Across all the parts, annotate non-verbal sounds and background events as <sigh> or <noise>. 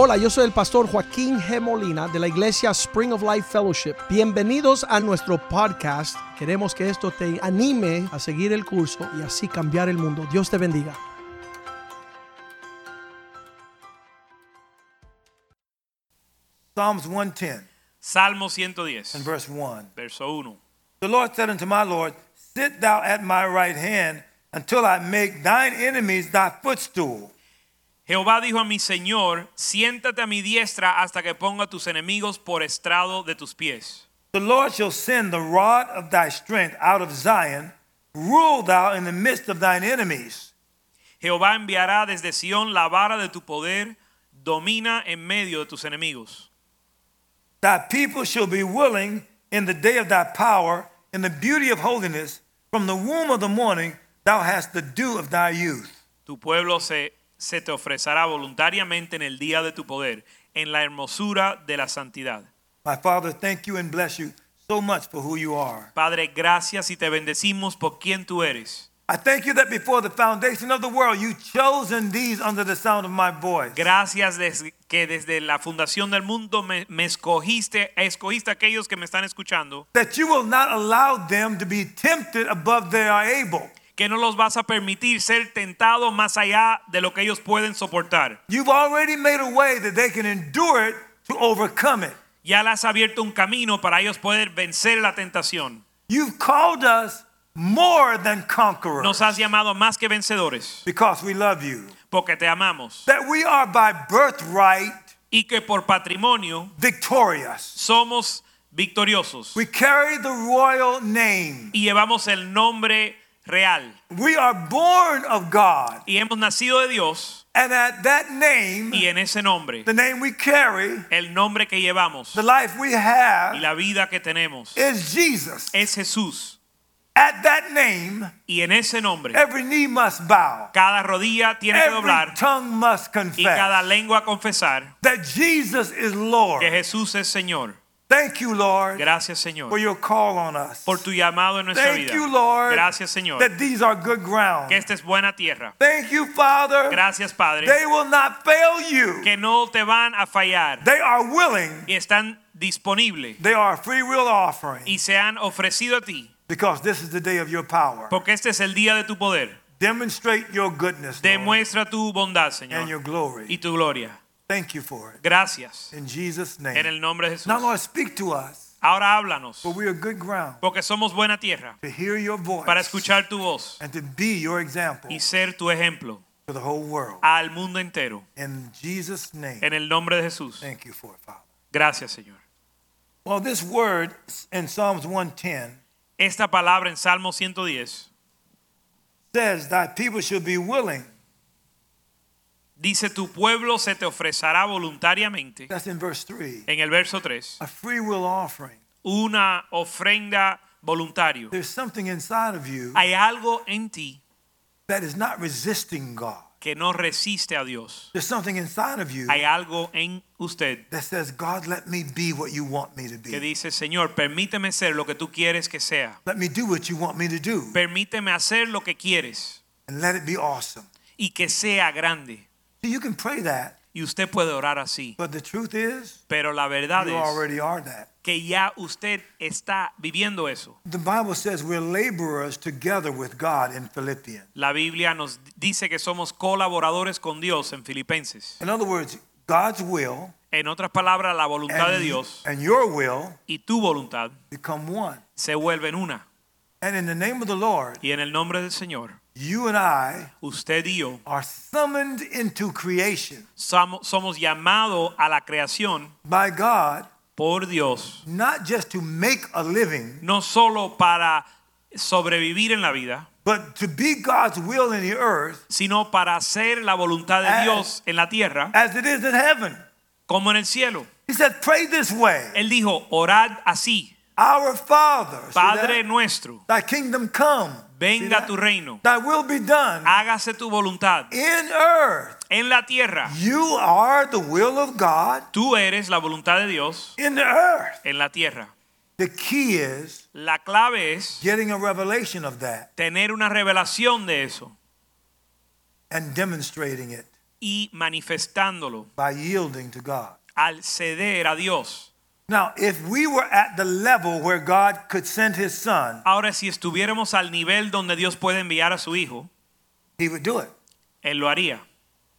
Hola, yo soy el pastor Joaquín G. Molina de la iglesia Spring of Life Fellowship. Bienvenidos a nuestro podcast. Queremos que esto te anime a seguir el curso y así cambiar el mundo. Dios te bendiga. Psalms 110 Salmo 110, and verse 1. verso 1. The Lord said unto my Lord, Sit thou at my right hand until I make thine enemies thy footstool. Jehová dijo a mi Señor, siéntate a mi diestra hasta que ponga tus enemigos por estrado de tus pies. The Lord shall send the rod of thy strength out of Zion. Rule thou in the midst of thine enemies. Jehová enviará desde Sión la vara de tu poder, domina en medio de tus enemigos. Thy people shall be willing in the day of thy power, in the beauty of holiness. From the womb of the morning thou hast the dew of thy youth. Tu pueblo se, se te ofrecerá voluntariamente en el día de tu poder, en la hermosura de la santidad. My Father, thank you and bless you so much for who you are. Padre, gracias y te bendecimos por quien tú eres. I thank you that before the foundation of the world, you chosen these under the sound of my voice. Gracias des- que desde la fundación del mundo me, me escogiste, escogiste a aquellos que me están escuchando, That you will not allow them to be tempted above they are able. Que no los vas a permitir ser tentados más allá de lo que ellos pueden soportar. You've already made a way that they can endure it to overcome it. Ya le has abierto un camino para ellos poder vencer la tentación. You've called us more than conquerors Nos has llamado más que vencedores because we love you. porque te amamos That we are by birthright y que por patrimonio victorious. somos victoriosos We carry the royal name. y llevamos el nombre real We are born of God. y hemos nacido de Dios And at that name, y en ese nombre, the name we carry, el nombre que llevamos the life we y have, la vida que tenemos is Jesus. es Jesús At that name, y en ese nombre every knee must bow, cada rodilla tiene que every doblar tongue must y cada confess lengua confesar that Jesus is Lord. que Jesús es Señor. Thank you, Lord, Gracias for Señor your call on us. por tu llamado en nuestra Thank vida. you, Lord, Gracias Señor that these are good ground. que esta es buena tierra. Thank you, Father. Gracias Padre They will not fail you. que no te van a fallar They are willing. y están disponibles They are a free will offering y se han ofrecido a ti because this is the day of your power. porque este es el día de tu poder. Demonstrate your goodness Lord, Demuestra tu bondad, and your glory. y tu gloria. Thank you for it. Gracias In Jesus' name. en el nombre de Jesús. Now, Lord, speak to us, Ahora háblanos for we are good ground porque somos buena tierra to hear your voice para escuchar tu voz and to be your example y ser tu ejemplo to the whole world. al mundo entero. In Jesus' name. En el nombre de Jesús. Thank you for it, Father. Gracias, Señor. Well, this word in Psalms 110 Esta palabra en Salmo 110 says, that people should be willing. Dice, tu pueblo se te ofrecerá voluntariamente. That's in verse 3. En el verso 3, A free will offering. una ofrenda voluntario. There's something inside of you Hay algo en ti that is not resisting God. que no resiste a Dios. There's something inside of you Hay algo en usted that says, God, let me be what you want me to que be. dice, Señor, permíteme ser lo que tú quieres que sea. Let me do what you want me to do. Permíteme hacer lo que quieres And let it be awesome. y que sea grande. You can pray that, Y usted puede orar así. but the truth is, Pero la verdad you es already are that. que ya usted está viviendo eso. The Bible says we're laborers together with God in Philippians. La Biblia nos dice que somos colaboradores con Dios en Filipenses. In other words, God's will En otras palabras, la voluntad de and, Dios and your will y tu voluntad become one. se vuelven una. And in the name of the Lord, Y en el nombre del Señor, you and I usted y yo are summoned into creation somos, llamados a la creación by God, por Dios, not just to make a living, no solo para sobrevivir en la vida, but to be God's will in the earth sino para hacer la voluntad de As- Dios en la tierra as it is in heaven. como en el cielo. He said, Pray this way Él dijo, orad así, Our Father, Padre nuestro, thy kingdom come, venga tu reino, thy will be done hágase tu voluntad in earth. en la tierra. You are the will of God Tú eres la voluntad de Dios in the earth. en la tierra. The key is La clave es getting a revelation of that tener una revelación de eso and demonstrating it y manifestándolo by yielding to God. al ceder a Dios. Now, if we were at the level where God could send his son, Ahora, si estuviéramos al nivel donde Dios puede enviar a su hijo, he would do it. Él lo haría.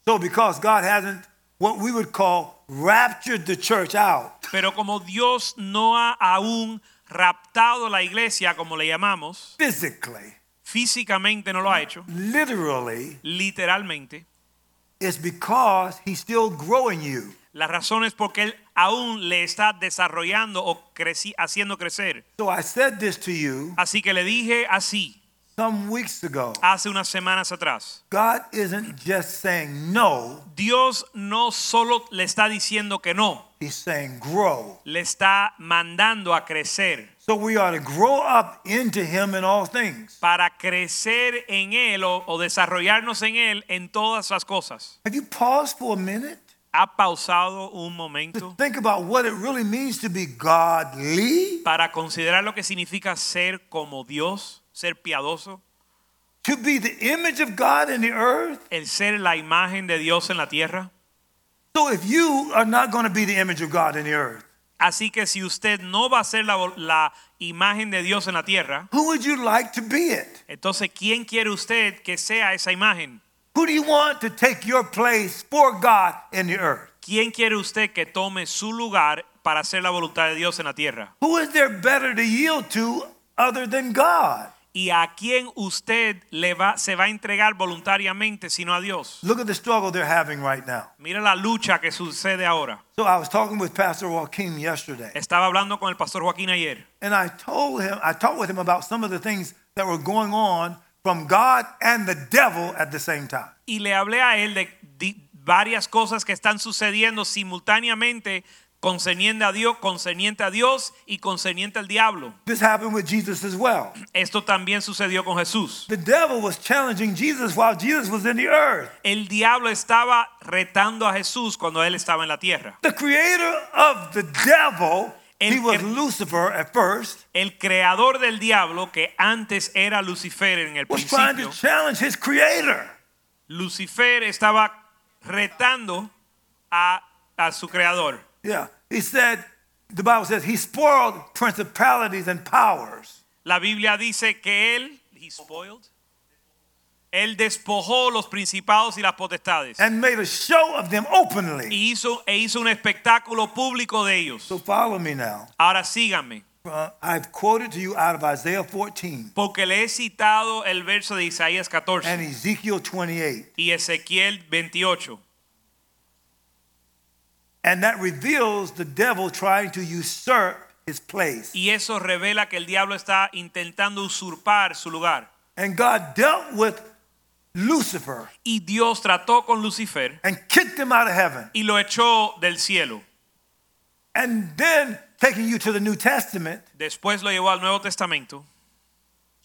So, because God hasn't what we would call raptured the church out, Pero como Dios no ha aún raptado la iglesia, como le llamamos, physically, físicamente no lo ha hecho, literally, literalmente, it's because he's still growing you. La razón es porque Él aún le está desarrollando o creci- haciendo crecer. So, I said this to you Así que le dije así some weeks ago. hace unas semanas atrás. God isn't just saying no, Dios no solo le está diciendo que no, he's saying grow. le está mandando a crecer So, we ought to grow up into him in all things. para crecer en Él o, o desarrollarnos en Él en todas las cosas. Have you paused for a minute? ¿Ha pausado un to momento think about what it really means to be godly, para considerar lo que significa ser como Dios, ser piadoso, to be the image of God in the earth. el ser la imagen de Dios en la tierra? So if you are not going to be the image of God in the earth, Así que si usted no va a ser la, la imagen de Dios en la tierra, who would you like to be it? entonces ¿quién quiere usted que sea esa imagen? Who do you want to take your place for God in the earth? ¿Quién quiere usted que tome su lugar para hacer la voluntad de Dios en la tierra? Who is there better to yield to other than God? ¿Y a quién usted le va, se va a entregar voluntariamente sino a Dios? Look at the struggle they're having right now. Mira la lucha que sucede ahora. So I was talking with Pastor Joaquin yesterday, Estaba hablando con el pastor Joaquín ayer and I told him, I talked with him about some of the things that were going on from God and the devil at the same time. y le hablé a él de varias cosas que están sucediendo simultáneamente concerniente a Dios, concerniente a Dios y concerniente al diablo. This happened with Jesus as well. Esto también sucedió con Jesús. The devil was challenging Jesus while Jesus was in the earth. El diablo estaba retando a Jesús cuando él estaba en la tierra. The creator of the devil, El- he was el- Lucifer at first, El creador del diablo, que antes era Lucifer en el was trying to principio, challenge his creator. Lucifer estaba retando a, a su creador. Yeah. He said, the Bible says, he spoiled principalities and powers. La Biblia dice que él, he spoiled, él despojó los principados y las potestades and made a show of them openly. y hizo, e hizo un espectáculo público de ellos. So follow me now. Ahora síganme, Uh, I've quoted to you out of Isaiah 14 porque le he citado el verso de Isaías and 14 Ezekiel 28. y Ezequiel 28. And that reveals the devil trying to usurp his place. Y eso revela que el diablo está intentando usurpar su lugar. And God dealt with Lucifer Y Dios trató con Lucifer and kicked him out of heaven. y lo echó del cielo. And then taking you to the New Testament, Después lo llevó al Nuevo Testamento.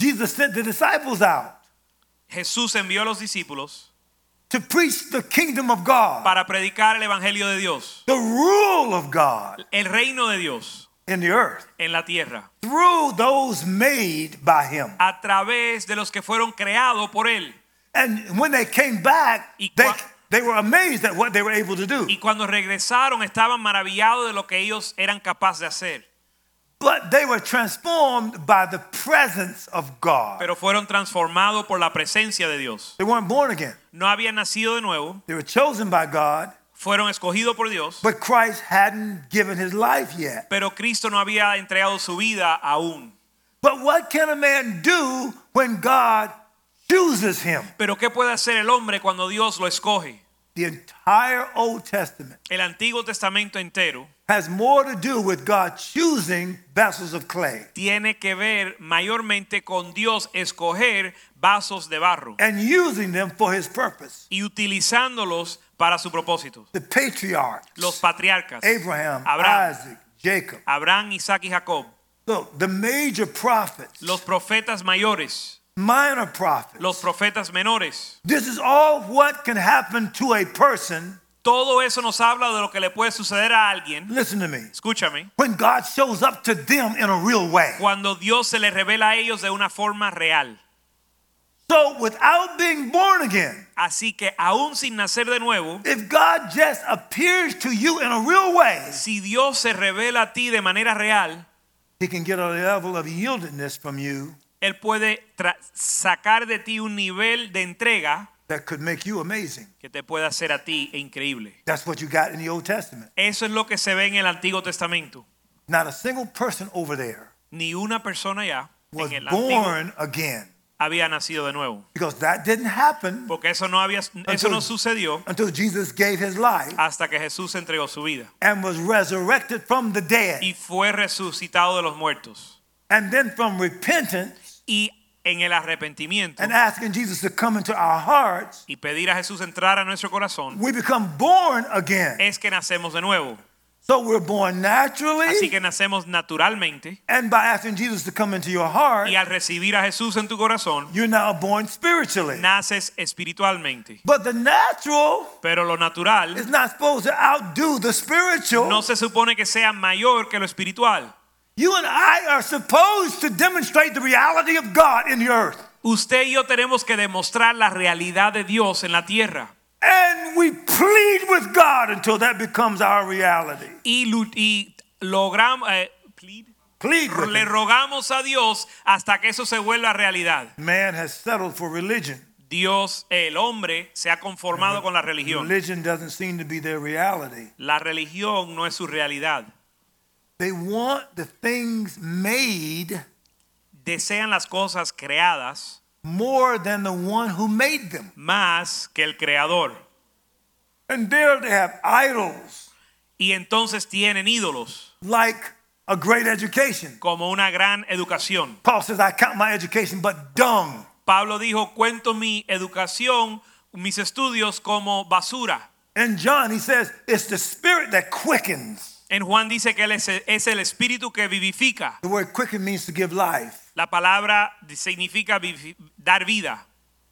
Jesus sent the disciples out Jesús envió a los discípulos to preach the kingdom of God, para predicar el Evangelio de Dios, the rule of God el reino de Dios in the earth en la tierra, through those made by him. a través de los que fueron creados por Él. And when they came back, they, they were amazed at what they were able to do. Y cuando regresaron estaban maravillados de lo que ellos eran capaces de hacer, But they were transformed by the presence of God. pero fueron transformados por la presencia de Dios. They weren't born again. No habían nacido de nuevo, They were chosen by God, fueron escogidos por Dios, but Christ hadn't given his life yet. pero Cristo no había entregado su vida aún. But what can a man do when God chooses him? Pero ¿qué puede hacer el hombre cuando Dios lo escoge? The entire Old Testament El Antiguo Testamento entero has more to do with God choosing vessels of clay tiene que ver mayormente con Dios escoger vasos de barro and using them for his purpose. y utilizándolos para su propósito. The patriarchs, Los patriarcas, Abraham, Abraham. Isaac, Jacob. Abraham, Isaac y Jacob, Look, the major prophets, los profetas mayores, minor prophets. los profetas menores. This is all what can happen to a person. Todo eso nos habla de lo que le puede suceder a alguien. Listen to me. Escúchame. When God shows up to them in a real way. Cuando Dios se le revela a ellos de una forma real. So So without being born again, Así que aún sin nacer de nuevo, if God just appears to you in a real way, si Dios se revela a ti de manera real, he can get a level of yieldedness from you Él puede sacar de ti un nivel de entrega that could make you amazing. que te puede hacer a ti increíble. That's what you got in the Old Testament. Eso es lo que se ve en el Antiguo Testamento. Not a single person over there Ni una persona ya was en el Antiguo born again había nacido de nuevo. because that didn't happen Porque eso no, había, eso no sucedió until Jesus gave his life hasta que Jesús entregó su vida and was resurrected from the dead. y fue resucitado de los muertos. And then from repentance Y en el arrepentimiento and asking Jesus to come into our hearts, y pedir a Jesús entrar a nuestro corazón, we become born again. es que nacemos de nuevo. So we're born naturally, Así que nacemos naturalmente and by asking Jesus to come into your heart, y al recibir a Jesús en tu corazón, you're now born spiritually. naces espiritualmente. But the natural Pero lo natural is not supposed to outdo the spiritual. no se supone que sea mayor que lo espiritual. You and I are supposed to demonstrate the reality of God in the earth. Usted y yo tenemos que demostrar la realidad de Dios en la tierra. And we plead with God until that becomes our reality. Y, y logramos, eh, plead. Plead with le him. rogamos a Dios hasta que eso se vuelva realidad. Man has settled for religion. Dios, el hombre, se ha conformado con la religión. Religion doesn't seem to be their reality. La religión no es su realidad. They want the things made Desean las cosas creadas more than the one who made them. más que el creador. And there they have idols Y entonces tienen ídolos like a great education. como una gran educación. Paul says, I count my education but dung. Pablo dijo, cuento mi educación, mis estudios como basura. And John, he says, it's the spirit that quickens. En Juan dice que él es, es el espíritu que vivifica. The word quicken means to give life. La palabra significa dar vida.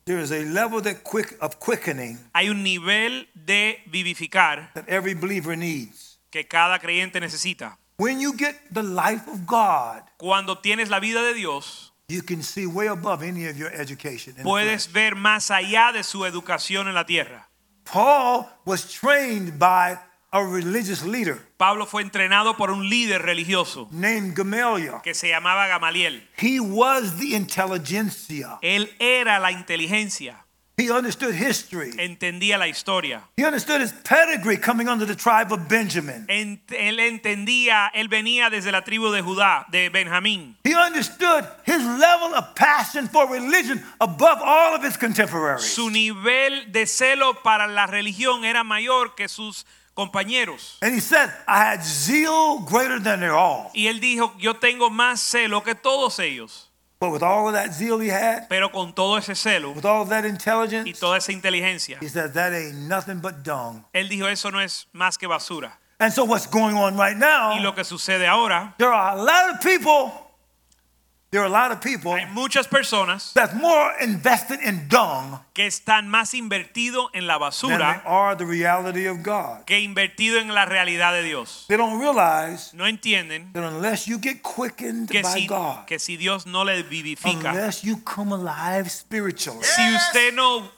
There is a level that quick, of quickening Hay un nivel de vivificar that every believer needs. que cada creyente necesita. When you get the life of God, Cuando tienes la vida de Dios, you can see way above any of your education. in the puedes ver más allá de su educación en la tierra. Paul was trained by a religious leader Pablo fue entrenado por un líder religioso named Gamaliel. que se llamaba Gamaliel. He was the intelligentsia. Él era la inteligencia, He understood history. entendía la historia. He understood his pedigree coming under the tribe of Benjamin. Ent- él entendía, él venía desde la tribu de Judá, de Benjamín. He understood his level of passion for religion above all of his contemporaries. Su nivel de celo para la religión era mayor que sus compañeros. And he said, I had zeal greater than their all. Y él dijo, yo tengo más celo que todos ellos. But with all of that zeal he had, Pero con todo ese celo with all of that y toda esa inteligencia, he said, that ain't nothing but dung. él dijo, eso no es más que basura. And so what's going on right now, Y lo que sucede ahora, there are a lot of people, there are a lot of people hay muchas personas that's more invested in dung que están más invertidos en la than they basura are the reality of God. que invertido en la realidad de Dios. They don't realize No entienden that unless you get quickened que by si, God, que si Dios no le vivifica, unless you come alive spiritually, si usted no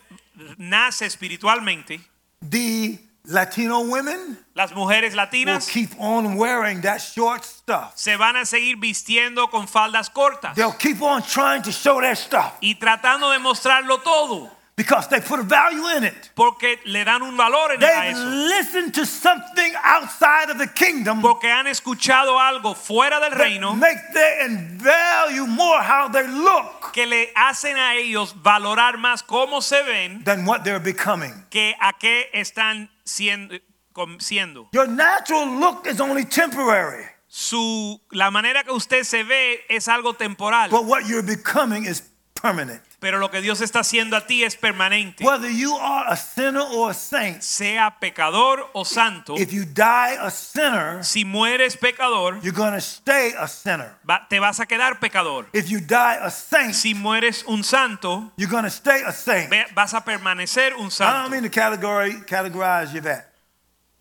nace espiritualmente, the Latino women las mujeres will latinas keep on wearing that short stuff. se van a seguir vistiendo con faldas cortas They'll keep on trying to show their stuff y tratando de mostrarlo todo because they put value in it. porque le dan un valor en a They've eso. listened to something outside of the kingdom Porque han escuchado algo fuera del that reino make them value more how they look que le hacen a ellos valorar más cómo se ven than what they're becoming. que a qué están siendo. Eh, com- siendo. Your natural look is only temporary, Su, la manera que usted se ve es algo temporal, but what you're becoming is permanent. Pero lo que Dios está haciendo a ti es permanente. Whether you are a sinner or a saint, Sea pecador o santo, if you die a sinner, si mueres pecador, you're to stay a sinner. va- te vas a quedar pecador. If you die a saint, Si mueres un santo, you're to stay a saint. vas a permanecer un santo. I don't mean to category, categorize Yvette.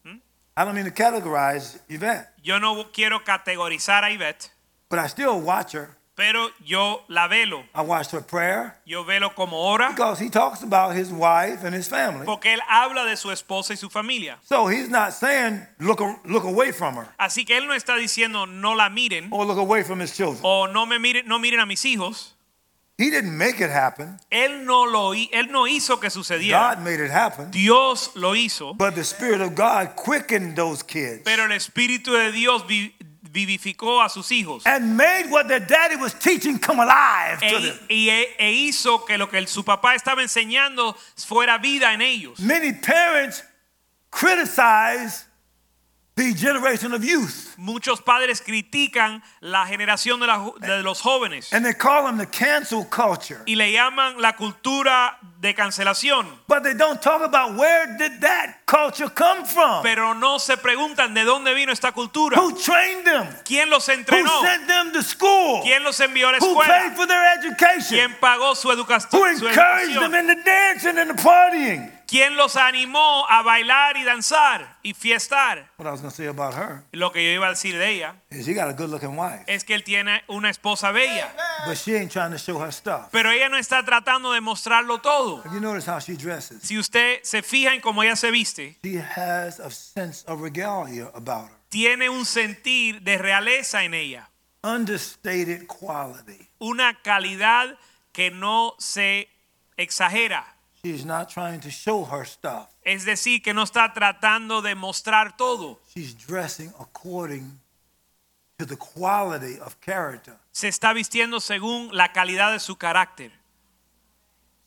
Hmm? I don't mean to categorize Yvette, Yo no quiero categorizar a Ivette, but I still watch her. Pero yo la velo. I watched her prayer Yo velo como ora because he talks about his wife and his family. porque él habla de su esposa y su familia. So he's not saying look look away from her Así que él no está diciendo no la miren or look away from his children. o no me miren, no miren a mis hijos. He didn't make it happen. Él no lo él no hizo que sucediera. God made it happen. Dios lo hizo, But the Spirit of God quickened those kids pero el espíritu de Dios vivificó a sus hijos. and made what their daddy was teaching come alive to them. E, e- e hizo que lo que el- su papá estaba enseñando fuera vida en ellos. Many parents criticize the generation of youth Muchos padres critican la generación de, la de los jóvenes and they call them the cancel culture. y le llaman la cultura de cancelación, But they don't talk about where did that culture come from? pero no se preguntan de dónde vino esta cultura. Who trained them? ¿Quién los entrenó? Who sent them to school? ¿Quién los envió a la escuela? Who paid for their education? ¿Quién pagó su, educa- Who su encouraged them educación? in the dancing and the partying? ¿Quién los animó a bailar y danzar y fiestar? What I was say about her Lo que yo iba a decir de ella is she got a good looking wife, es que él tiene una esposa bella, but she ain't trying to show her stuff. pero ella no está tratando de mostrarlo todo. You noticed how she dresses? Si usted se fija en cómo ella se viste, She has a sense of regalia about her, tiene un sentir de realeza en ella, understated quality. una calidad que no se exagera. She's not trying to show her stuff. Es decir, que no está tratando de mostrar todo. She's dressing according to the quality of character Se está vistiendo según la calidad de su carácter,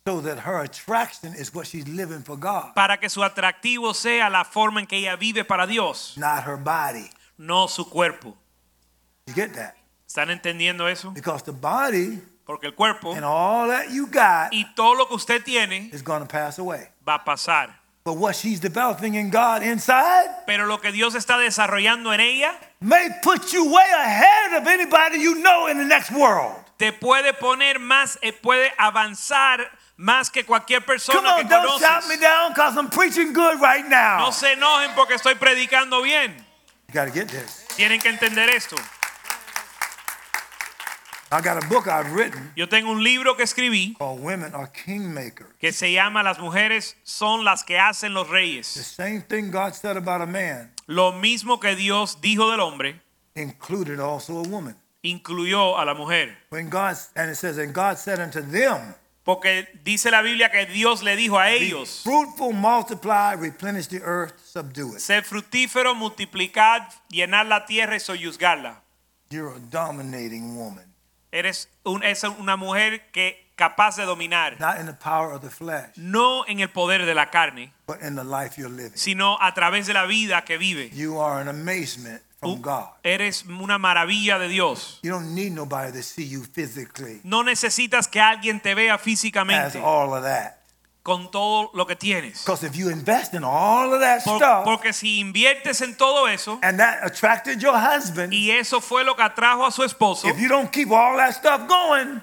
so that her attraction is what she's living for God, para que su atractivo sea la forma en que ella vive para Dios, not her body. no su cuerpo. You get that? ¿Están entendiendo eso? Because the body Porque el cuerpo and all that you got y todo lo que usted tiene is going to pass away. va a pasar. But what she's developing in God inside Pero lo que Dios está desarrollando en ella may put you way ahead of anybody you know in the next world. te puede poner más, eh, puede avanzar más que cualquier Come persona on, que don't shout me down because I'm preaching good right now. No se enojen porque estoy predicando bien. You got to get this. Tienen que entender esto. I got a book I've written Yo tengo un libro que escribí called Women Are Kingmakers. que se llama Las mujeres son las que hacen los The reyes. same thing God said about a man Lo mismo que Dios dijo del hombre, included also a woman. incluyó a la mujer. When God and it says, and God said unto them, Porque dice la Biblia que Dios le dijo a Be ellos, fruitful, multiply, replenish the earth, subdue it. ser fructífero, multiplicad, llenar la tierra y soyuzgarla. You're a dominating woman, Eres un- es una mujer que capaz de dominar, not in the power of the flesh, no en el poder de la carne, but in the life you're living. sino a través de la vida que vive. You are an amazement from God. Eres una maravilla de Dios. You don't need nobody to see you physically No necesitas que alguien te vea as físicamente all of that. Con todo lo que tienes. Because if you invest in all of that Por- stuff, porque si inviertes en todo eso and that attracted your husband, y eso fue lo que atrajo a su esposo, if you don't keep all that stuff going,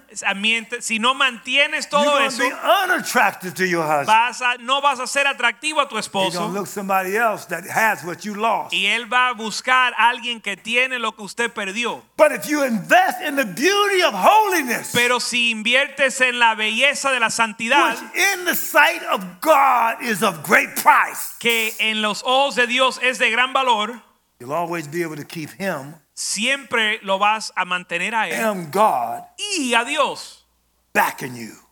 si no mantienes todo you're eso, be unattractive to your husband. vas a- no vas a ser atractivo a tu esposo. You're look somebody else that has what you lost. y él va a buscar a alguien que tiene lo que usted perdió. But if you invest in the beauty of holiness, Pero si inviertes en la belleza de la santidad, which in the sight of God is of great price, que en los ojos de Dios es de gran valor, you'll always be able to keep Him siempre lo vas a mantener a él and God y a Dios backing you.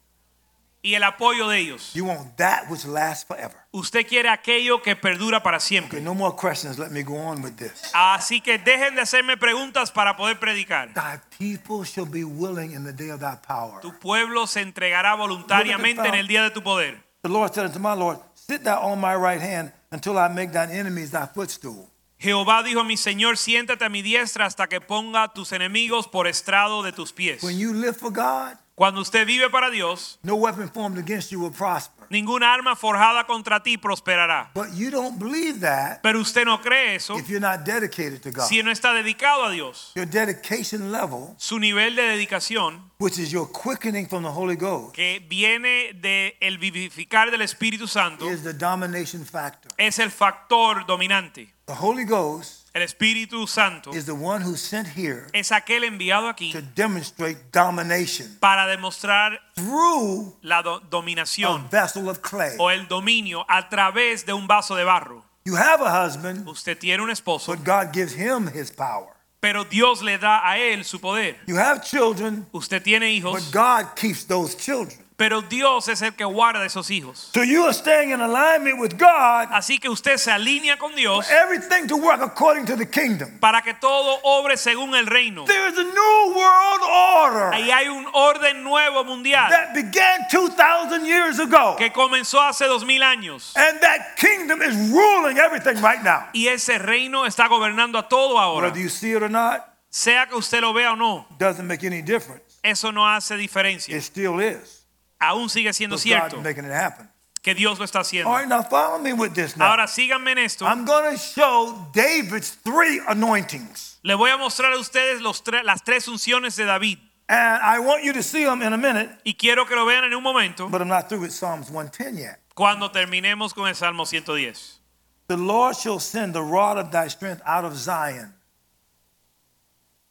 Y el apoyo de ellos. You want that which lasts forever. Usted quiere aquello que perdura para Okay, siempre. no more questions. Let me go on with this. Así que dejen de hacerme preguntas para poder predicar. Thy people shall be willing in the day of thy power. Tu pueblo se entregará voluntariamente en el día de tu poder. The Lord said unto my Lord, Sit thou on my right hand until I make thine enemies thy footstool. Jehová dijo a mi Señor, siéntate a mi diestra hasta que ponga tus enemigos por estrado de tus pies. When you live for God, Cuando usted vive para Dios, no weapon formed against you will prosper. ninguna arma forjada contra ti prosperará. But you don't believe that Pero usted no cree eso if you're not dedicated to God. si no está dedicado a Dios. Your dedication level, Su nivel de dedicación, which is your quickening from the Holy Ghost, que viene del el vivificar del Espíritu Santo, is the domination factor. es el factor dominante. The Holy Ghost El Espíritu Santo is the one who sent here es aquel enviado aquí to demonstrate domination para demostrar through la do- a dominación vessel of clay. o el dominio a través de un vaso de barro. You have a husband, Usted tiene un esposo, but God gives him his power. pero Dios le da a él su poder. You have children, Usted tiene hijos, but God keeps those children. Pero Dios es el que guarda esos hijos. So you are staying in alignment with God Así que usted se alinea con Dios for everything to work according to the kingdom. para que todo obre según el reino. There is a new world order Ahí hay un orden nuevo mundial that began 2,000 years ago. que comenzó hace dos mil años. And that kingdom is ruling everything right now. Y ese reino está gobernando a todo ahora. Whether you see it or not, Sea que usted lo vea o no, doesn't make any difference. eso no hace diferencia. It still is. Aún sigue siendo But cierto making it happen. que Dios lo está haciendo. All right, now follow me with this now. Ahora síganme en esto. I'm going to show David's three anointings. Le voy a mostrar a ustedes los tre- las tres unciones de David. And I want you to see them in a minute, Y quiero que lo vean en un momento but I'm not through with Psalms 110 yet. cuando terminemos con el Salmo 110. The Lord shall send the rod of thy strength out of Zion.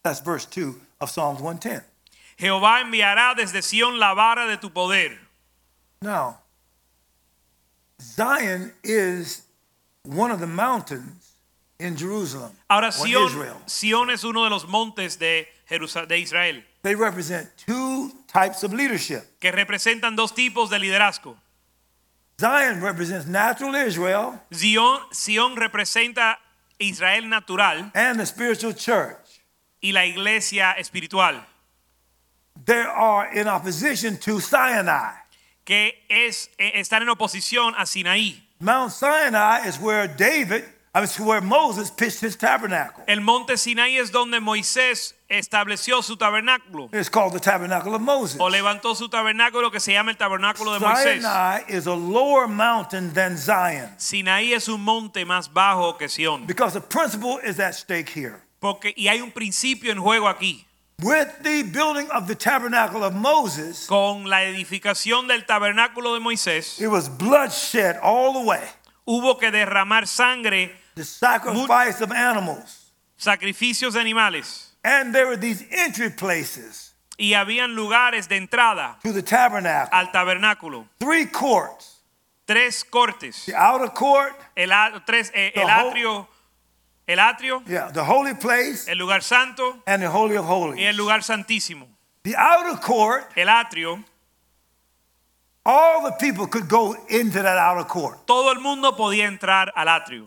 That's verse 2 of Psalms 110. Jehová enviará desde Sión la vara de tu poder. Now, Zion is one of the mountains in Jerusalem Ahora Israel. Sión es uno de los montes de, Jerusal- de Israel They represent two types of leadership. que representan dos tipos de liderazgo. Zion represents natural Israel Sión, Sión representa Israel natural and the spiritual church. y la iglesia espiritual, They are in opposition to Sinai. que es, eh, están en oposición a Sinaí. Mount Sinai is where David, I mean, where Moses pitched his tabernacle. El monte Sinaí es donde Moisés estableció su tabernáculo It's called the tabernacle of Moses. o levantó su tabernáculo que se llama el tabernáculo de Moisés. Sinai is a lower mountain than Zion Sinaí es un monte más bajo que Sión. because the principle is at stake here. Porque, y hay un principio en juego aquí. With the building of the tabernacle of Moses, Con la edificación del tabernáculo de Moisés, it was bloodshed all the way. hubo que derramar sangre, The sacrifice of animals. sacrificios de animales. And there were these entry places Y habían lugares de entrada to the tabernacle. al tabernáculo. Three courts. Tres cortes. The outer court, El, tres, eh, The el atrio, el atrio, yeah, the holy place, el lugar santo and the holy of y el holies. lugar santísimo. The outer court, El atrio, all the people could go into that outer court, todo el mundo podía entrar al atrio.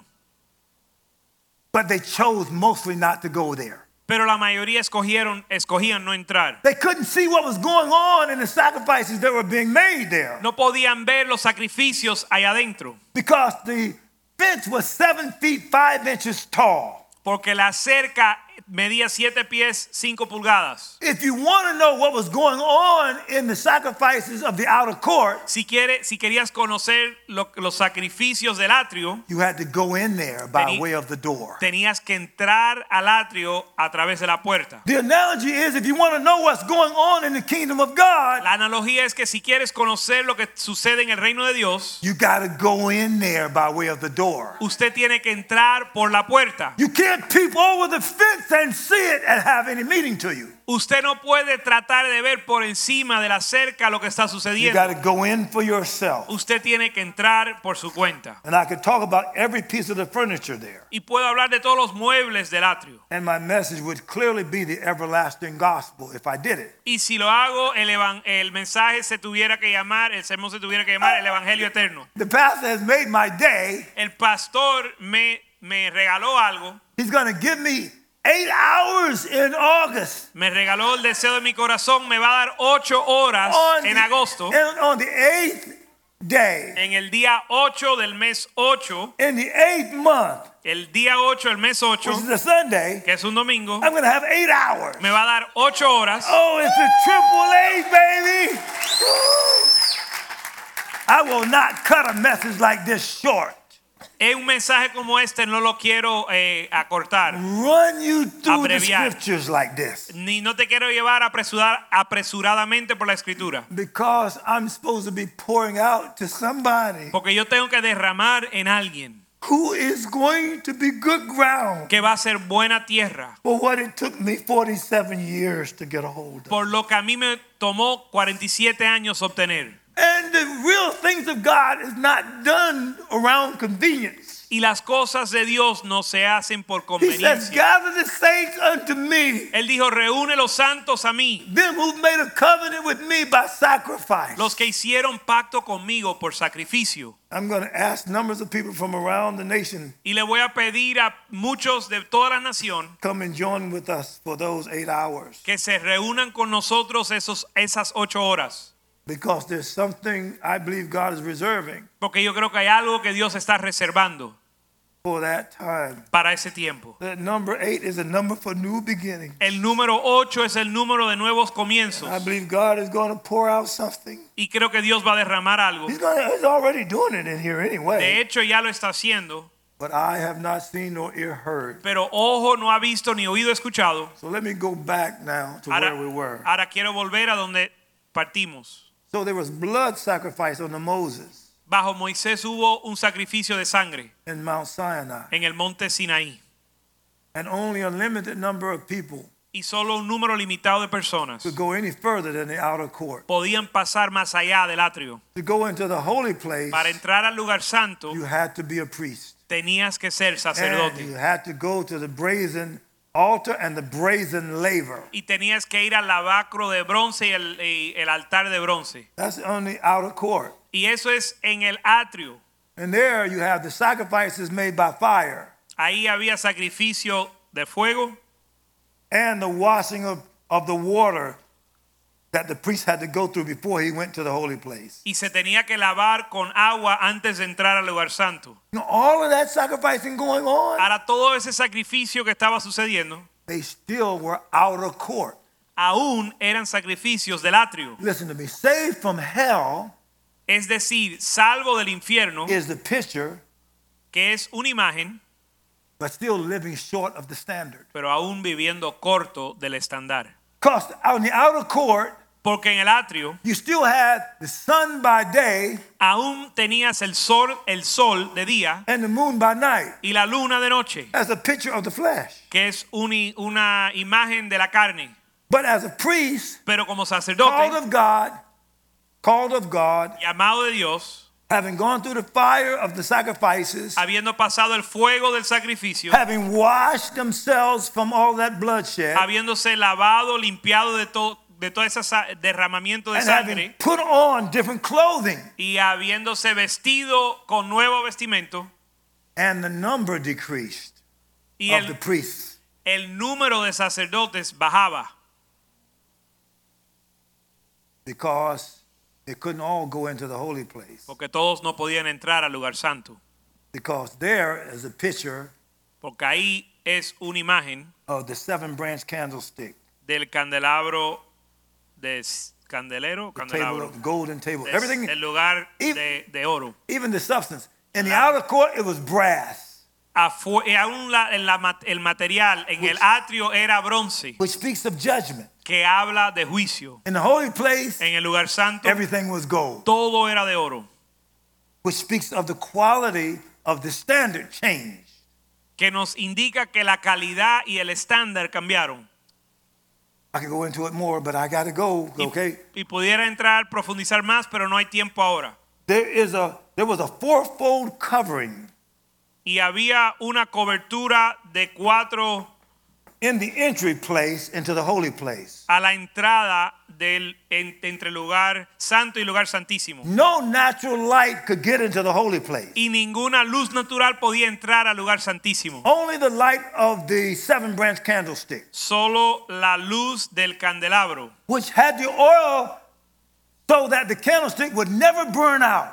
but they chose mostly not to go there. Pero la mayoría escogieron, escogían no entrar. They couldn't see what was going on in the sacrifices that were being made there No podían ver los sacrificios allá adentro. because the fence was seven feet five inches tall. Porque la cerca medía siete pies, cinco pulgadas. If you want to know what was going on in the sacrifices of the outer court, Si, quiere, si querías conocer lo- los sacrificios del atrio, you had to go in there by Tení- way of the door. tenías que entrar al atrio a través de la puerta. The analogy is if you want to know what's going on in the kingdom of God, La analogía es que si quieres conocer lo que sucede en el reino de Dios, you got to go in there by way of the door. usted tiene que entrar por la puerta. You can't peep over the fence and see it and have any meaning to you. Usted no puede tratar de ver por encima de la cerca lo que está You sucediendo. got to go in for yourself. Usted tiene que entrar por su cuenta. And I could talk about every piece of the furniture there. Y puedo hablar de todos los muebles del atrio. And my message would clearly be the everlasting gospel if I did it. Y si lo hago, el, el mensaje se tuviera que llamar, el sermón se tuviera que llamar el Evangelio Eterno. The pastor has made my day. El pastor me, me regaló algo, He's going to give me eight hours in August. me regaló el deseo de mi corazón, me va a dar ocho horas On en the- agosto, and on the eighth day, en el día 8 del mes 8, in the eighth month, el día 8 del mes 8, which is a Sunday, que es un domingo, I'm going to have eight hours. me va a dar ocho horas. Oh, it's a triple eight, baby. <gasps> I will not cut a message like this short. Un mensaje como este, no lo quiero eh, acortar. Run you through the Abreviar. scriptures like this. Ni no te quiero llevar a apresurar, apresuradamente por la escritura. Because I'm supposed to be pouring out to somebody Porque yo tengo que derramar en alguien who is going to be good ground que va a ser buena tierra. for what it took me 47 years to get a hold of. Por lo que a mí me tomó 47 años obtener. And the real things of God is not done around convenience. Y las cosas de Dios no se hacen por He says. Gather the saints unto me, Él dijo, reúne los santos a mí, them who made a covenant with me by sacrifice. los que hicieron pacto conmigo por sacrificio. I'm going to ask numbers of people from around the nation Y le voy a pedir a muchos de toda la nación come and join with us for those eight hours que se reúnan con nosotros esos, esas ocho horas. Because there's something I believe God is reserving Porque yo creo que hay algo que Dios está reservando for that time. para ese tiempo. That number eight is a number for new beginnings. El número ocho es el número de nuevos comienzos. I believe God is going to pour out something. Y creo que Dios va a derramar algo. He's, gonna, he's already doing it in here De anyway. hecho, ya lo está haciendo. But I have not seen nor ear heard. Pero ojo no ha visto ni oído escuchado. So let me go back now to where we were. Ahora, ahora quiero volver a donde partimos. So there was blood sacrifice on the Moses Bajo Moisés hubo un sacrificio de sangre in Mount Sinai. en el monte Sinaí. And only a limited number of people Y solo un número limitado de personas could go any further than the outer court. podían pasar más allá del atrio. To go into the holy place, Para entrar al lugar santo you had to be a priest. tenías que ser And you had to go to the brazen altar and the brazen laver. Y tenías que ir al lavacro de bronce y el, y el altar de bronce. That's on the outer court. Y eso es en el atrio. And there you have the sacrifices made by fire Ahí había sacrificio de fuego and the washing of, of the water that the priest had to go through before he went to the holy place. y se tenía que lavar con agua antes de entrar al lugar santo. You know, all of that sacrificing going on, Ahora todo ese sacrificio que estaba sucediendo they still were out of court. aún eran sacrificios del atrio. Listen to me. Saved from hell Es decir, salvo del infierno, is the picture, que es una imagen, but still living short of the standard. pero aún viviendo corto del estándar. Because on the outer court, Porque en el atrio you still had the sun by day aún tenías el sol, el sol de día and the moon by night y la luna de noche, as a picture of the flesh. que es uni- una imagen de la carne. But as a priest, Pero como called sacerdote, of God, called of God, llamado de Dios, having gone through the fire of the sacrifices, habiendo pasado el fuego del sacrificio, having washed themselves from all that bloodshed, habiéndose lavado, limpiado de todo de todo ese derramamiento de and sangre put on different clothing, y habiéndose vestido con nuevo vestimento and the number decreased y of the el, priests. el número de sacerdotes bajaba because they couldn't all go into the holy place. porque todos no podían entrar al lugar santo Because there is a picture porque ahí es una imagen of the seven branch candlestick, del candelabro de candelero the table candelabro. the golden table, Es everything, el lugar Ev- de, de oro. even the substance. In the outer court, it was brass, Afu- y aún la- en la mat- el material en el atrio era bronce. Which speaks of judgment. que habla de juicio. In the holy place, en el lugar santo everything was gold, todo era de oro. Which speaks of the quality of the standard change. que nos indica que la calidad y el estándar cambiaron I could go into it more, but I got to go. y, Okay, y pudiera entrar profundizar más pero no hay tiempo ahora there is a there was a fourfold covering y había una cobertura de cuatro in the entry place into the holy place. a la entrada del en- entre lugar santo y lugar santísimo No natural light could get into the holy place. y ninguna luz natural podía entrar al lugar santísimo Only the light of the seven branch candlestick, solo la luz del candelabro which had the oil so that the candlestick would never burn out.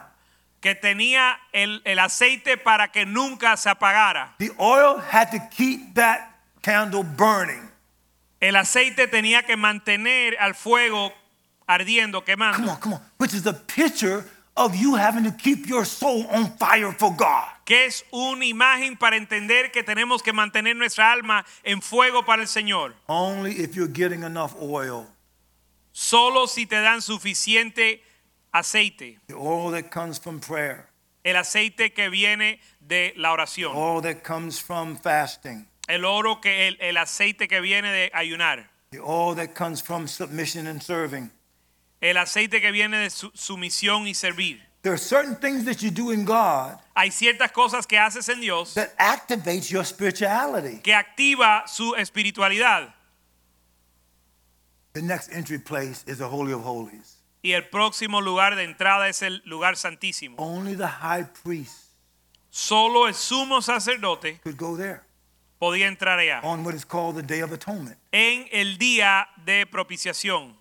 que tenía el, el aceite para que nunca se apagara. The oil had to keep that candle burning. El aceite tenía que mantener al fuego ardiendo, Come quemando, on, come on. Which is a picture of you having to keep your soul on fire for God. que es una imagen para entender que tenemos que mantener nuestra alma en fuego para el Señor. Only if you're getting enough oil. Solo si te dan suficiente aceite, The oil that comes from prayer, el aceite que viene de la oración, oil that comes from fasting, el oro que el, el aceite que viene de ayunar, the oil that comes from submission and serving. el aceite que viene de su- sumisión y servir. There are certain things that you do in God Hay ciertas cosas que haces en Dios that activates your spirituality. que activa su espiritualidad The next entry place is the Holy of Holies. y el próximo lugar de entrada es el lugar santísimo. Only the high priest Solo el sumo sacerdote could go there podía entrar allá on what is called the Day of Atonement. en el día de propiciación.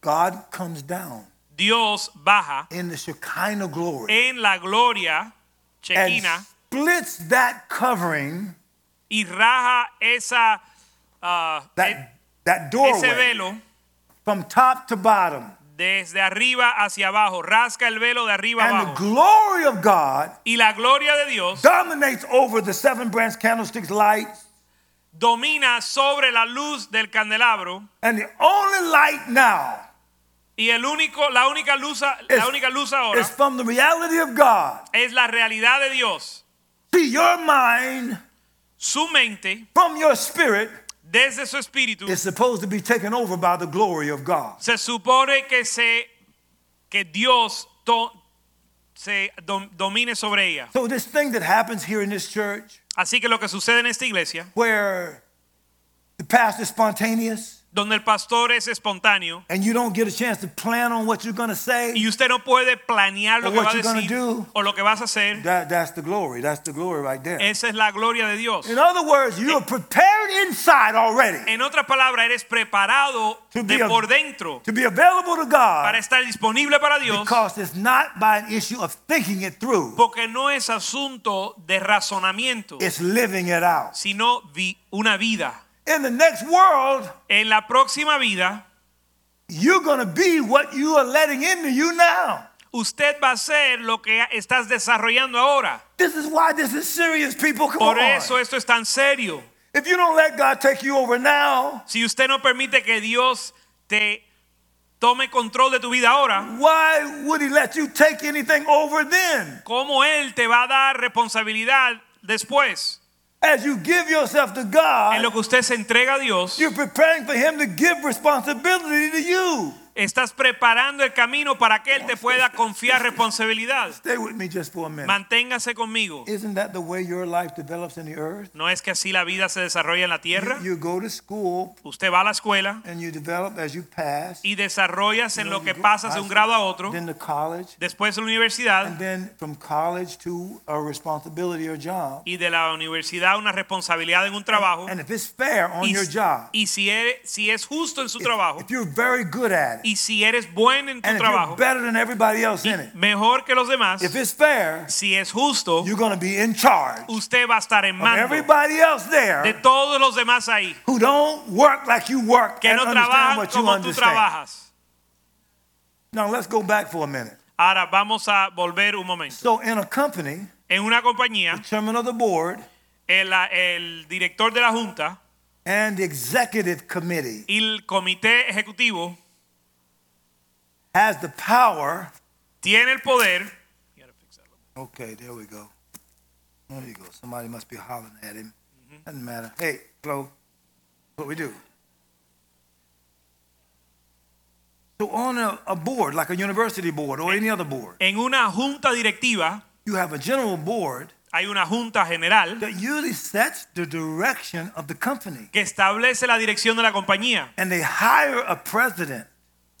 God comes down Dios baja in the Shekinah glory en la gloria and chequina splits that covering, y raja esa ah, that, that ese doorway, velo from top to bottom. Desde arriba hacia abajo, rasca el velo de arriba And the abajo. glory of God Y la gloria de Dios dominates over the seven branch candlesticks lights. domina sobre la luz del candelabro And the only light now y el único la única luz is, la única luz ahora is from the reality of God. es la realidad de Dios. See, your mind Su mente from your spirit desde su espíritu is supposed to be taken over by the glory of God. se supone que se que Dios to- se dom- domine sobre ella. So this thing that happens here in this church, Así que lo que sucede en esta iglesia, where the pastor is spontaneous donde el pastor es espontáneo and you don't get a chance to plan on what you're going to say, y usted no puede planear lo que va a decir do. o lo que vas a hacer, that, that's the glory. That's the glory right there. esa es la gloria de Dios. In other words, you're prepared inside already En otras palabras, eres preparado To be de a- por dentro to be available to para God estar disponible para Dios, because it's not by an issue of thinking it through, porque no es asunto de razonamiento, it's living it out. sino vi- una vida. In the next world, En la próxima vida, you're going to be what you are letting into you now. usted va a ser lo que estás desarrollando ahora. This is why this is serious, people. Come Por on. eso esto es tan serio. If you don't let God take you over now, Si usted no permite que Dios te tome control de tu vida ahora, why would He let you take anything over then? ¿cómo Él te va a dar responsabilidad después? As you give yourself to God, En lo que usted se entrega a Dios, you're preparing for Him to give responsibility to you. Estás preparando el camino para que Él te pueda confiar responsabilidad. Stay with me just for a minute. Manténgase conmigo. Isn't that the way your life develops in the earth? ¿No es que así la vida se desarrolla en la tierra? You, you go to school Usted va a la escuela and you develop as you pass. y desarrollas en You lo know, que you go pasas de un grado a otro, Then to college. después de la universidad And then from college to a responsibility or job. y de la universidad una responsabilidad en un trabajo. And if it's fair on Y, your job, y si, eres, si es justo en su if, trabajo if you're very good at it, y si eres bueno en tu and trabajo, better than everybody else in it, mejor que los demás, if it's fair, si es justo, you're going to be in charge usted va a estar en mando everybody else de there todos los demás ahí who don't work like you work que and no understand trabajan what you como tú understand. trabajas. Now let's go back for a minute. Ahora vamos a volver un momento. So in a company, En una compañía, the chairman of the board el, el director de la junta and the executive committee y el comité ejecutivo has the power. tiene el poder. Okay, there we go. There you go. Somebody must be hollering at him. Doesn't matter. Hey, Flo, what we do. So on a, a board, like a university board or any other board, En una junta directiva you have a general board hay una junta general that usually sets the direction of the company. que establece la dirección de la compañía And they hire a president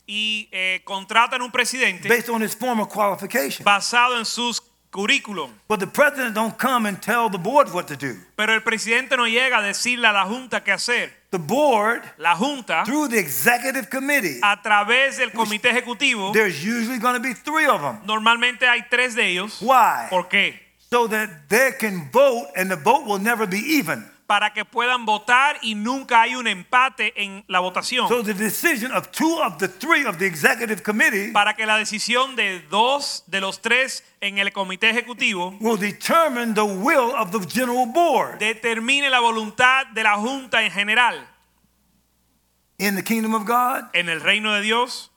y eh, contratan un presidente based on his former qualifications. basado en sus currículum. But the president don't come and tell the board what to do. Pero el presidente no llega a decirle a la junta qué hacer. The board, La junta, through the executive committee, a través del comité ejecutivo, there's usually going to be three of them. normalmente hay tres de ellos. Why? ¿Por qué? So that they can vote and the vote will never be even. Para que puedan votar y nunca hay un empate en la votación. So the decision of two of the three of the executive committee Para que la decisión de dos de los tres en el comité ejecutivo will determine the will of the general board. determine la voluntad de la junta en general. In the kingdom of God, En el reino de Dios,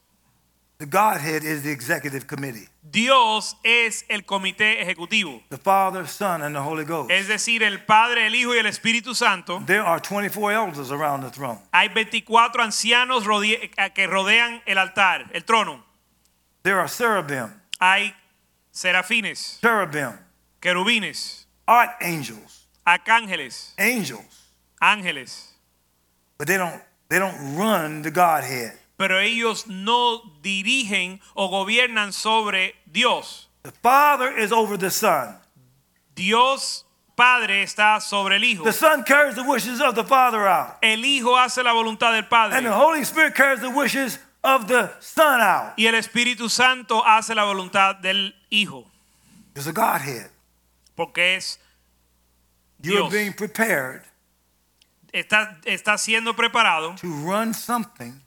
The Godhead is the executive committee. Dios es el comité ejecutivo. The Father, Son, and the Holy Ghost. Es decir, el Padre, el Hijo y el Espíritu Santo. There are 24 elders around the throne. Hay 24 ancianos rodea- que rodean el altar, el trono. There are cherubim, Hay serafines, cherubim, querubines, archangels, arcángeles, angels, ángeles. but they don't they don't run the Godhead. Pero ellos no dirigen o gobiernan sobre Dios. The Father is over the Son. Dios Padre está sobre el Hijo. The Son carries the wishes of the Father out. El Hijo hace la voluntad del And the Padre. Holy Spirit carries the wishes of the Son out. Y el Espíritu Santo hace la voluntad del Hijo. There's a Godhead. Porque es You're Dios. being prepared Está, está siendo preparado to run something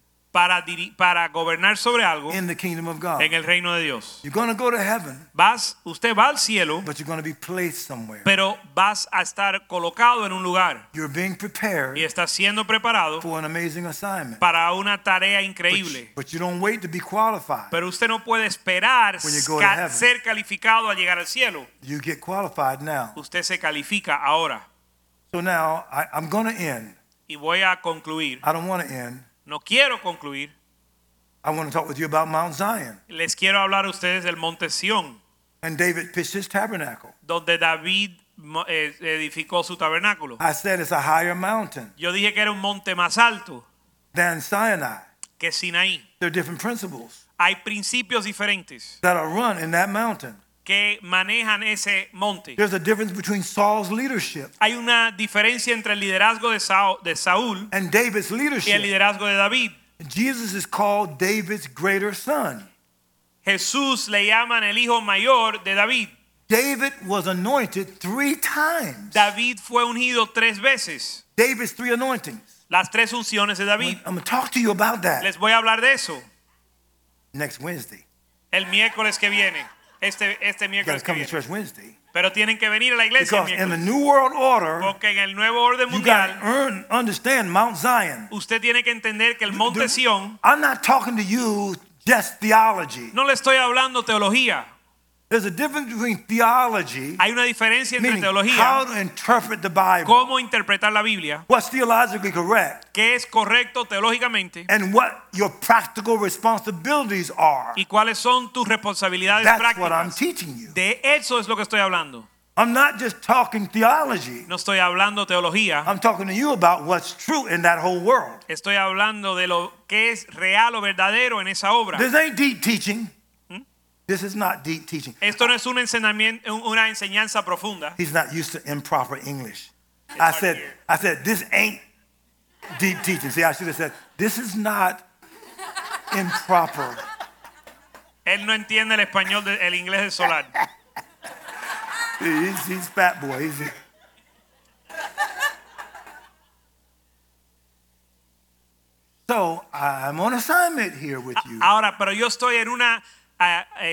para, gobernar sobre algo in the kingdom of God. en el reino de Dios. You're going to go to heaven, Vas, usted va al cielo, but you're going to be placed somewhere. pero vas a estar colocado en un lugar You're being prepared y estás siendo preparado for an amazing assignment. para una tarea increíble. but you don't wait to be qualified. Pero usted no puede esperar When you go to ca- heaven. ser calificado a llegar al cielo. You get qualified now. Usted se califica ahora. So now I, I'm going to end. Y voy a concluir. I don't want to end. No quiero concluir. I want to talk with you about Mount Zion. Les quiero hablar a ustedes del monte Sión, And David pitched his tabernacle. donde David eh, edificó su tabernáculo. I said it's a higher mountain Yo dije que era un monte más alto than Sinai. que Sinaí. There are different principles Hay principios diferentes that are run in that mountain. Que manejan ese monte. There's a difference between Saul's leadership Hay una diferencia entre el liderazgo de, Sao- de Saúl and David's y el leadership. liderazgo de David. Jesus is called David's greater son. Jesús le llaman el hijo mayor de David. David was anointed three times. David fue ungido tres veces. David's three anointings. Las tres unciones de David. I'm going to talk to you about that Les voy a hablar de eso next Wednesday. el miércoles que viene. Este, este miércoles que viene. church Wednesday. Pero tienen que venir a la iglesia Because in the. New World Order, Porque en el nuevo orden mundial, earn, understand Mount Zion. usted tiene que entender que el monte Sión, I'm not talking to you just theology. no le estoy hablando teología. There's a difference between theology, Hay una diferencia entre meaning how to interpret the Bible, cómo interpretar la Biblia, what's theologically correct, qué es correcto teológicamente and what your practical responsibilities are. y cuáles son tus responsabilidades That's what I'm prácticas. teaching you. De eso es lo que estoy hablando. I'm not just talking theology. No estoy hablando teología, I'm talking to you about what's true in that whole world. estoy hablando de lo que es real o verdadero en esa obra. This ain't deep teaching. This is not deep teaching. Esto no es un enseñamiento- una enseñanza profunda. He's not used to improper English. I said, I said, this ain't deep teaching. See, I should have said, this is not improper. Él no entiende el español, de- el inglés del solar. <laughs> He's, he's fat boy. He's, <laughs> so I'm on assignment here with you Ahora, pero yo estoy en una,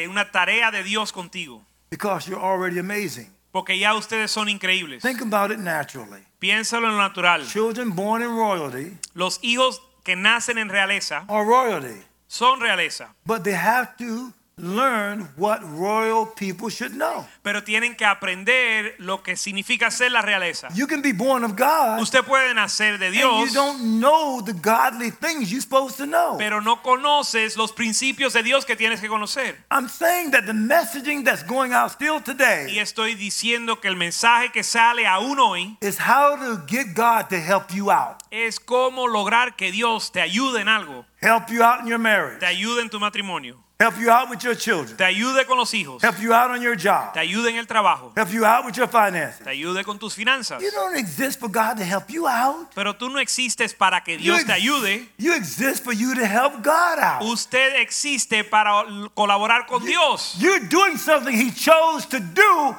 una tarea de Dios contigo, because you're already amazing. porque ya ustedes son increíbles. Think about it naturally. Piénsalo en lo natural. Children born in royalty Los hijos que nacen en realeza are royalty, son realeza, but they have to learn what royal people should know. pero tienen que aprender lo que significa ser la realeza. You can be born of God, Usted puede nacer de Dios. and you don't know the godly things you're supposed to know. pero no conoces los principios de Dios que tienes que conocer. I'm saying that the messaging that's going out still today. Y estoy diciendo que el mensaje que sale aún hoy is how to get God to help you out. es cómo lograr que Dios te ayude en algo, Help you out in your marriage. te ayude en tu matrimonio, Help you out with your children. te ayude con los hijos, Help you out on your job. te ayude en el trabajo, Help you out with your finances. te ayude con tus finanzas. You don't exist for God to help you out. Pero tú no existes para que Dios te ayude. you exist for you to help God out. Usted existe para colaborar con Dios. You're doing something He chose to do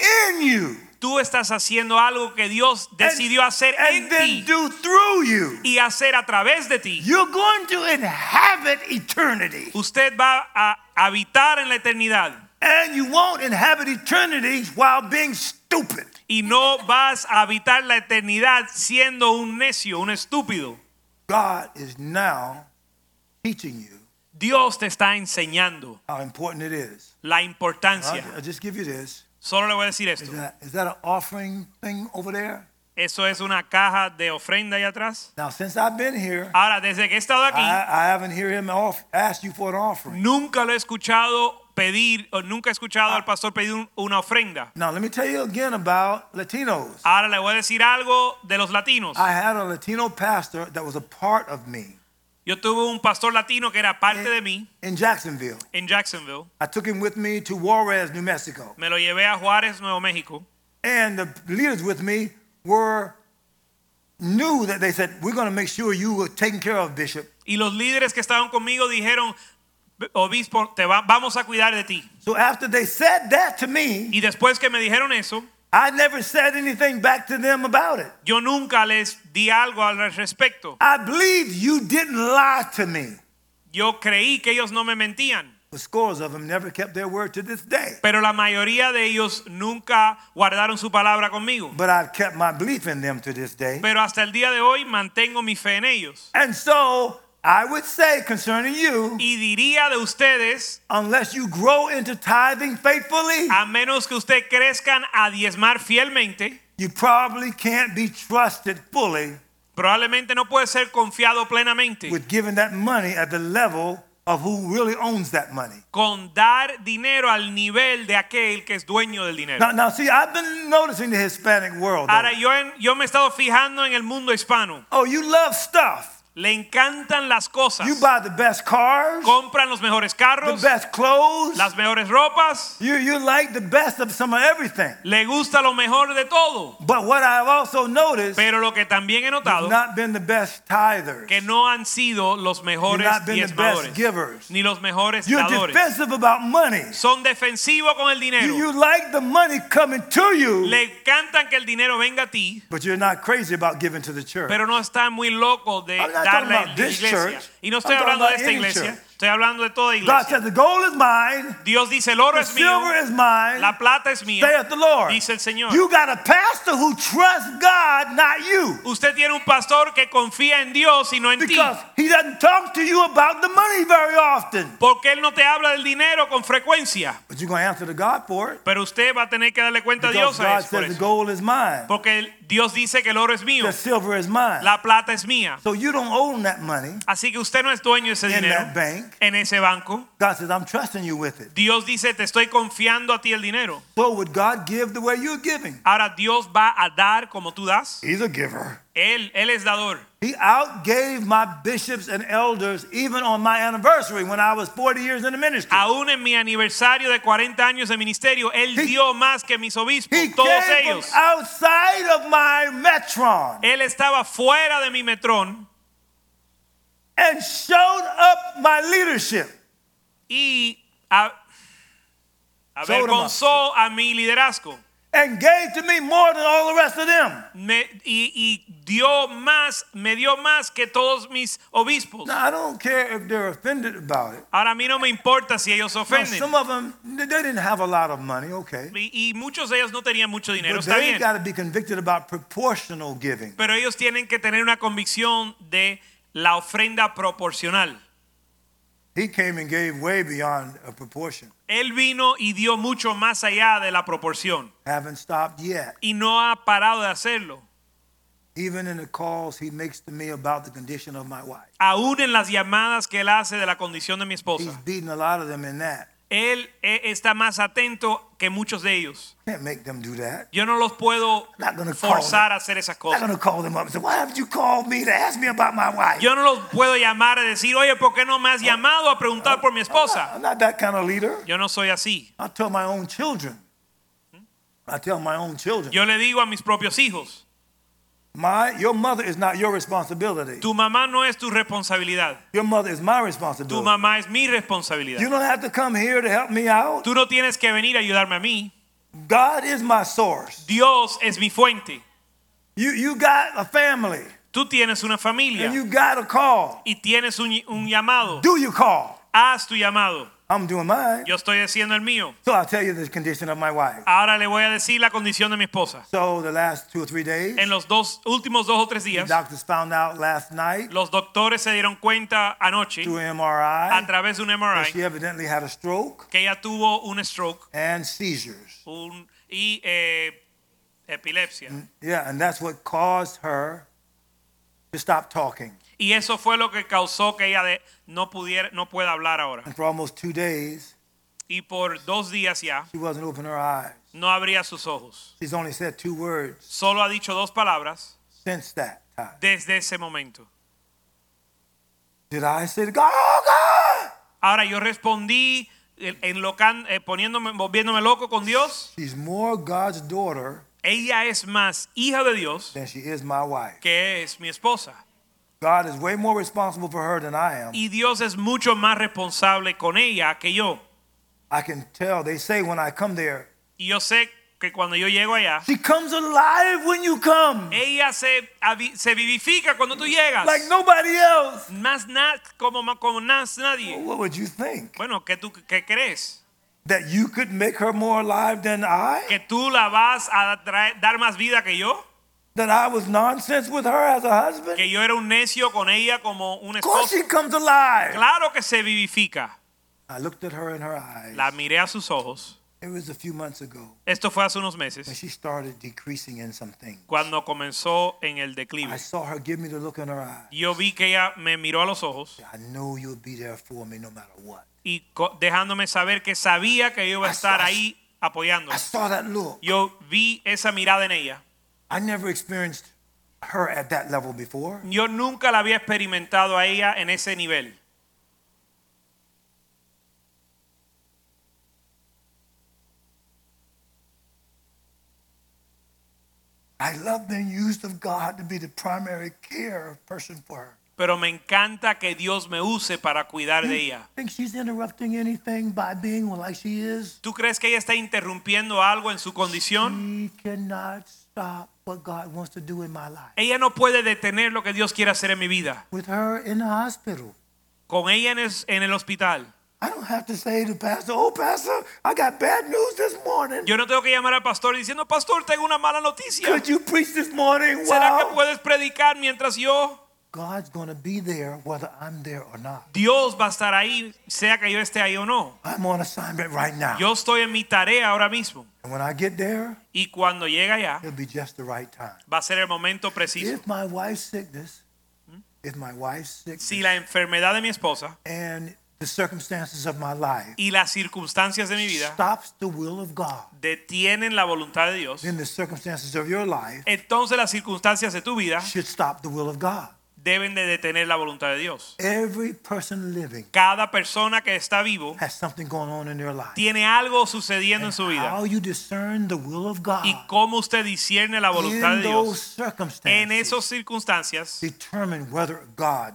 in you. Tú estás haciendo algo que Dios decidió hacer and en ti y hacer a través de ti. You're going to inhabit eternity. Usted va a habitar en la eternidad And you won't inhabit eternity while being stupid. y no vas a habitar la eternidad siendo un necio, un estúpido. God is now teaching you Dios te está enseñando how important it is. la I'll, importancia. I'll just give you this. Solo le voy a decir Is esto. that, is that an offering thing over there? Eso es una caja de ofrenda ahí atrás. Now, since I've been here, Ahora, desde que he estado aquí, I, I haven't heard him off, ask you for an offering. nunca lo he escuchado pedir, o nunca he escuchado al pastor pedir un- una ofrenda. Now, let me tell you again about Latinos. Ahora le voy a decir algo de los latinos. I had a Latino pastor that was a part of me Yo tuve un pastor latino que era parte de mí in Jacksonville. en Jacksonville. I took him with me to Juarez, New Mexico. Me lo llevé a Juárez, Nuevo México. And the leaders with me were knew that they said, We're going to make sure you were taken care of, Bishop. Y los líderes que estaban conmigo dijeron, obispo, te va- vamos a cuidar de ti. So after they said that to me, Y después que me dijeron eso, I never said anything back to them about it. yo nunca les di algo al respecto. I believe you didn't lie to me. Yo creí que ellos no me mentían. But scores of them never kept their word to this day. Pero la mayoría de ellos nunca guardaron su palabra conmigo. But I've kept my belief in them to this day. Pero hasta el día de hoy mantengo mi fe en ellos. And so I would say concerning you, Y diría de ustedes, unless you grow into tithing faithfully, a menos que usted crezcan a diezmar fielmente, you probably can't be trusted fully probablemente no puede ser confiado plenamente with giving that money at the level of who really owns that money. con dar dinero al nivel de aquel que es dueño del dinero. Now, now see, I've been noticing the Hispanic world. though. Ahora yo, en- yo me he estado fijando en el mundo hispano. Oh, you love stuff. Le encantan las cosas. You buy the best cars, Compran los mejores the best clothes. las mejores ropas. You, you like the best of some of everything. Le gusta lo mejor de todo. But what I've also noticed, Pero lo que también he notado not been the best tithers. que no han sido los mejores not been the best givers. ni los mejores You're dadores. defensive about money. Son defensivos con el You, dinero. you like the money coming to you, Le encantan que el dinero venga a ti, but you're not crazy about giving to the church. pero no están muy locos de I'm not darle talking a about la this iglesia. church. Y no estoy I'm talking hablando de about esta any iglesia, church. estoy hablando de toda God iglesia. said, The gold is mine, Dios dice, el oro the es mío, silver is mine, la plata es mía. saith the Lord. Dice el Señor. You got a pastor who trusts God, not you. Usted tiene un pastor que confía en Dios y no en ti. Because he doesn't talk to you about the money very often. Porque Él no te habla del dinero con frecuencia. But you're going to answer to God for it. Pero usted va a tener que darle cuenta a Dios a God eso, por says the eso. gold is mine, Porque Dios dice que el oro es mío, the silver is mine. la plata es mía. So you don't own that money Así que usted no es dueño de ese in dinero that bank. en ese banco. God says, I'm trusting you with it. Dios dice, te estoy confiando a ti el dinero. So would God give the way you're giving? Ahora Dios va a dar como tú das. He's a giver. Él, Él es dador. He outgave my bishops and elders even on my anniversary when I was 40 years in the ministry. Aún en mi aniversario de 40 años de ministerio, Él He- dio más que mis obispos, He todos from ellos. outside of my metron Él estaba fuera de mi metrón and showed up my leadership. y a- avergonzó a mi liderazgo. And gave to me more than all the rest of them. Me- y, y dio más, me dio más que todos mis obispos. Now, I don't care if they're offended about it. Ahora a mí no me importa si ellos se Now, ofenden. some of them, they they didn't have a lot of money, okay. Y, y muchos de ellos no tenían mucho dinero, But está they bien. got to be convicted about proportional giving. Pero ellos tienen que tener una convicción de la ofrenda proporcional. He came and gave way beyond a proportion. Él vino y dio mucho más allá de la proporción. Haven't stopped yet. Y no ha parado de hacerlo. Even in the calls he makes to me about the condition of my wife. Aún en las llamadas que él hace de la condición de mi He's esposa. beating a lot of them in that. Él eh, está más atento que muchos de ellos. Can't make them do that. Yo no los puedo Not forzar a hacer esas I'm not cosas. them? Yo no los puedo llamar a decir, oye, ¿por qué no me has llamado a preguntar por mi esposa? I'm not that kind of leader. Yo no soy así. I tell my own children. I tell my own children. Yo le digo a mis propios hijos, My, your mother is not your responsibility. tu mamá no es tu responsabilidad. Your mother is my responsibility. Tu mamá es mi responsabilidad. You don't have to come here to help me out. Tú no tienes que venir a ayudarme a mí. God is my source. Dios es mi fuente. You, you got a family Tú tienes una familia and you got a call. y tienes un, un llamado. Do you call? Haz tu llamado. I'm doing mine. Yo estoy haciendo el mío. So I'll tell you the condition of my wife. Ahora le voy a decir la condición de mi esposa. So the last two or three days, En los dos últimos dos o tres días, the doctors found out last night los doctores se dieron cuenta anoche through MRI, a través de un MRI that she evidently had a stroke que ella tuvo un stroke and seizures. un, y eh, epilepsia. Yeah, and that's what caused her to stop talking. Y eso fue lo que causó que ella de- no pudiera, no pueda hablar ahora. And for almost two days, Y por dos días ya she wasn't opening her eyes. no abría sus ojos. She's only said two words Solo ha dicho dos palabras since that time. desde ese momento. Did I say to God, oh God? Ahora yo respondí en, en locan- eh, poniéndome, volviéndome loco con Dios. She's more God's daughter Ella es más hija de Dios than she is my wife. que es mi esposa. God is way more responsible for her than I am. Y Dios es mucho más responsable con ella que yo. I can tell. They say when I come there, Y yo sé que cuando yo llego allá, she comes alive when you come, ella se, se vivifica cuando tú llegas. like nobody else. Más na- como, como más nadie. What would you think? Bueno, ¿qué tú qué crees? That you could make her more alive than I? ¿Que tú la vas a dar más vida que yo? That I was nonsense with her as a husband? ¿Que yo era un necio con ella como un Of course esposo? she comes alive. Claro que se vivifica. I looked at her in her eyes. La miré a sus ojos. It was a few months ago Esto fue hace unos when meses, she started decreasing in some things. cuando comenzó en el I declive. saw her give me the look in her eyes. Yo vi que ella me miró a los ojos I know you'll be there for me no matter what. y dejándome saber que sabía que yo iba a estar ahí I apoyándola. saw that look. Yo vi esa mirada en ella. I never experienced her at that level before. Yo nunca la había experimentado a ella en ese nivel. I love being used of God to be the primary care person for her. Pero me encanta que Dios me use para cuidar de ella. Think she's interrupting anything by being like she is? ¿Tú crees que ella está interrumpiendo algo en su condición? She cannot stop what God wants to do in my life. Ella no puede detener lo que Dios quiere hacer en mi vida. With her in the hospital. Con ella en el, en el hospital. I don't have to say to Pastor, oh, Pastor, I got bad news this morning. Yo no tengo que llamar al pastor diciendo, pastor, tengo una mala noticia. Could you preach this morning? ¿Será que puedes predicar mientras yo? God's going to be there whether I'm there or not. Dios va a estar ahí, sea que yo esté ahí o no. I'm on assignment right now. Yo estoy en mi tarea ahora mismo. And when I get there, Y cuando llega allá, it'll be just the right time. va a ser el momento preciso. If my wife's sickness, if my wife's sickness Si la enfermedad de mi esposa and the circumstances of my life y las circunstancias de mi vida stops the will of God, detienen la voluntad de Dios, then the circumstances of your life entonces las circunstancias de tu vida should stop the will of God. Deben de detener la voluntad de Dios. Every person living Cada persona que está vivo has something going on in their life. tiene algo sucediendo en su vida. How you discern the will of God Y cómo usted discierne la voluntad in de those Dios en circumstances esas circunstancias determine whether God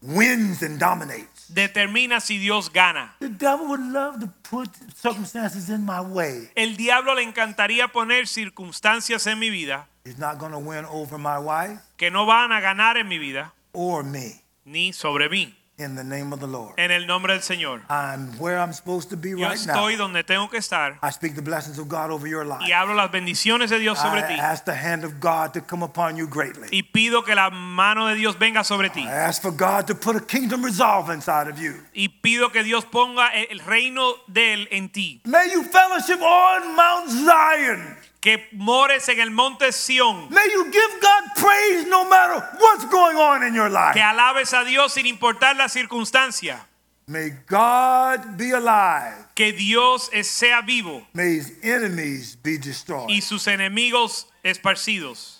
wins and dominates. determina si Dios gana. The devil would love to put circumstances in my way. El diablo le encantaría poner circunstancias en mi vida He's not going to win over my wife que no van a ganar en mi vida or me ni sobre mí. in the name of the Lord. En el nombre del Señor. I'm where I'm supposed to be Yo right now. estoy donde tengo que estar I speak the blessings of God over your life. y hablo las bendiciones de Dios sobre I ti ask the hand of God to come upon you greatly. y pido que la mano de Dios venga sobre ti I ask for God to put a kingdom resolve inside of you. y pido que Dios ponga el reino de él en ti. May you fellowship on Mount Zion. Que mores en el monte Sión. May you give God praise no matter what's going on in your life. Que alabes a Dios sin importar la circunstancia. May God be alive. Que Dios sea vivo May his enemies be destroyed. y sus enemigos esparcidos.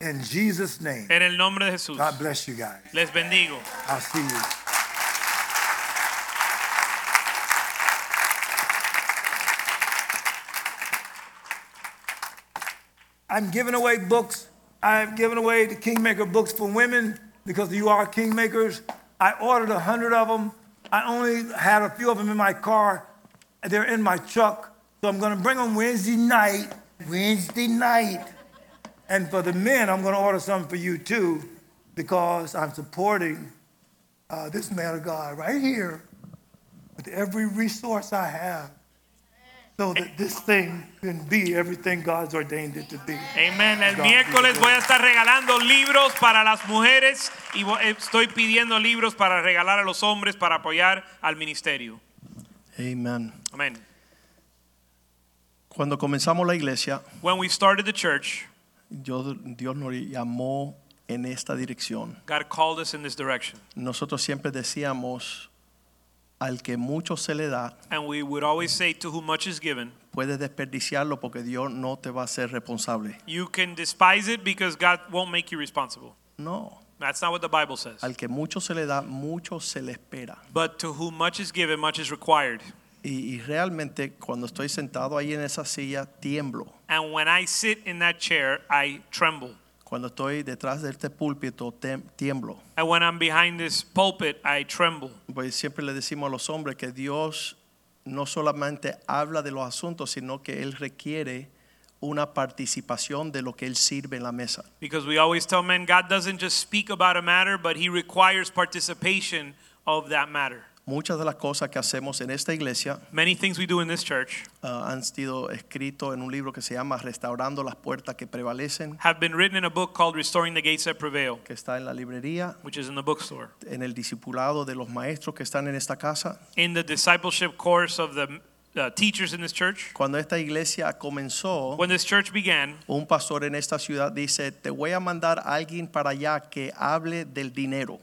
In Jesus' name. En el nombre de Jesús. God bless you guys. Les bendigo. I'll see you. I'm giving away books. I've given away the Kingmaker books for women because you are Kingmakers. I ordered a hundred of them. I only had a few of them in my car. They're in my truck. So I'm going to bring them Wednesday night. Wednesday night. And for the men, I'm going to order some for you too because I'm supporting uh, this man of God right here with every resource I have so that this thing can be everything God's ordained it to be. Amen. El God miércoles voy a estar regalando libros para las mujeres y eh, estoy pidiendo libros para regalar a los hombres para apoyar al ministerio. Amén. Amén. Cuando comenzamos la iglesia, When we started the church, yo- Dios nos llamó en esta dirección. God called us in this direction. Nosotros siempre decíamos, al que mucho se le da, And we would always say, To whom much is given, puedes desperdiciarlo porque Dios no te va a ser responsable. you can despise it because God won't make you responsible. No, That's not what the Bible says. al que mucho se le da, mucho se le espera. But to whom much is given, much is required. Y, y realmente cuando estoy sentado ahí en esa silla, tiemblo. And when I sit in that chair, I tremble. Cuando estoy detrás de este púlpito, tem- tiemblo. And when I'm behind this pulpit, I tremble. Pues siempre le decimos a los hombres que Dios no solamente habla de los asuntos, sino que Él requiere una participación de lo que Él sirve en la mesa. Because we always tell men God doesn't just speak about a matter, but He requires participation of that matter. Muchas de las cosas que hacemos en esta iglesia Many things we do in this church ah, han sido escritos en un libro que se llama Restaurando las puertas que prevalecen, have been written in a book called Restoring the Gates That Prevail, que está en la librería, which is in the bookstore. en el discipulado de los maestros que están en esta casa. In the discipleship course of the uh, teachers in this church, Cuando esta iglesia comenzó, when this church began, un pastor en esta ciudad dice, te voy a mandar a alguien para allá que hable del dinero.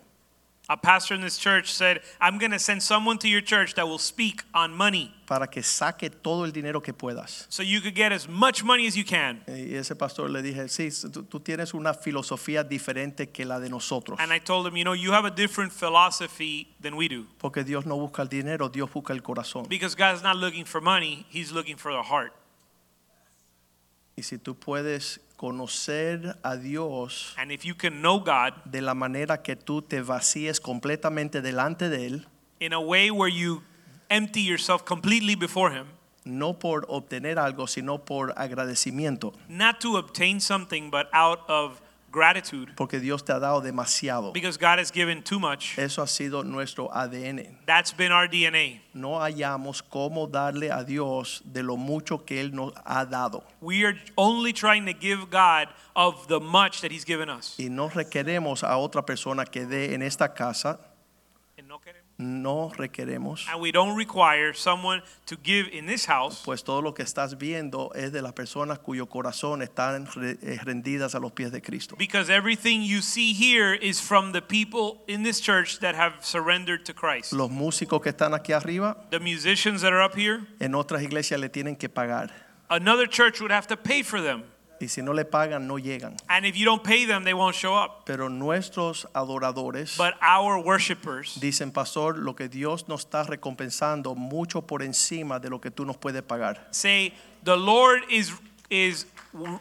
A pastor in this church said, I'm going to send someone to your church that will speak on money para que saque todo el dinero que puedas. so you could get as much money as you can. Y ese pastor le dije, sí, tú, tú tienes una filosofía diferente que la de nosotros. And I told him, you know, you have a different philosophy than we do. Porque Dios no busca el dinero, Dios busca el corazón. Because God's not looking for money, He's looking for the heart. Y si tú puedes conocer a Dios And if you can know God de la manera que tú te vacíes completamente delante de Él, in a way where you empty yourself completely before Him, no por obtener algo, sino por agradecimiento, not to obtain something, but out of gratitude, porque Dios te ha dado demasiado. because God has given too much. Eso ha sido nuestro ADN. That's been our DNA. No hallamos cómo darle a Dios de lo mucho que Él nos ha dado. We are only trying to give God of the much that He's given us. Y no requeremos a otra persona que dé en esta casa, no queremos- no requeremos, And we don't require someone to give in this house pues todo lo que estás viendo es de las personas cuyo corazón están eh, rendidas a los pies de Cristo. because everything you see here is from the people in this church that have surrendered to Christ. Los músicos que están aquí arriba, The musicians that are up here, en otras iglesias le tienen que pagar. another church would have to pay for them. Y si no le pagan, no llegan. And if you don't pay them, they won't show up. Pero nuestros adoradores But our worshipers dicen, pastor, lo que Dios nos está recompensando mucho por encima de lo que tú nos puedes pagar. say, The Lord is, is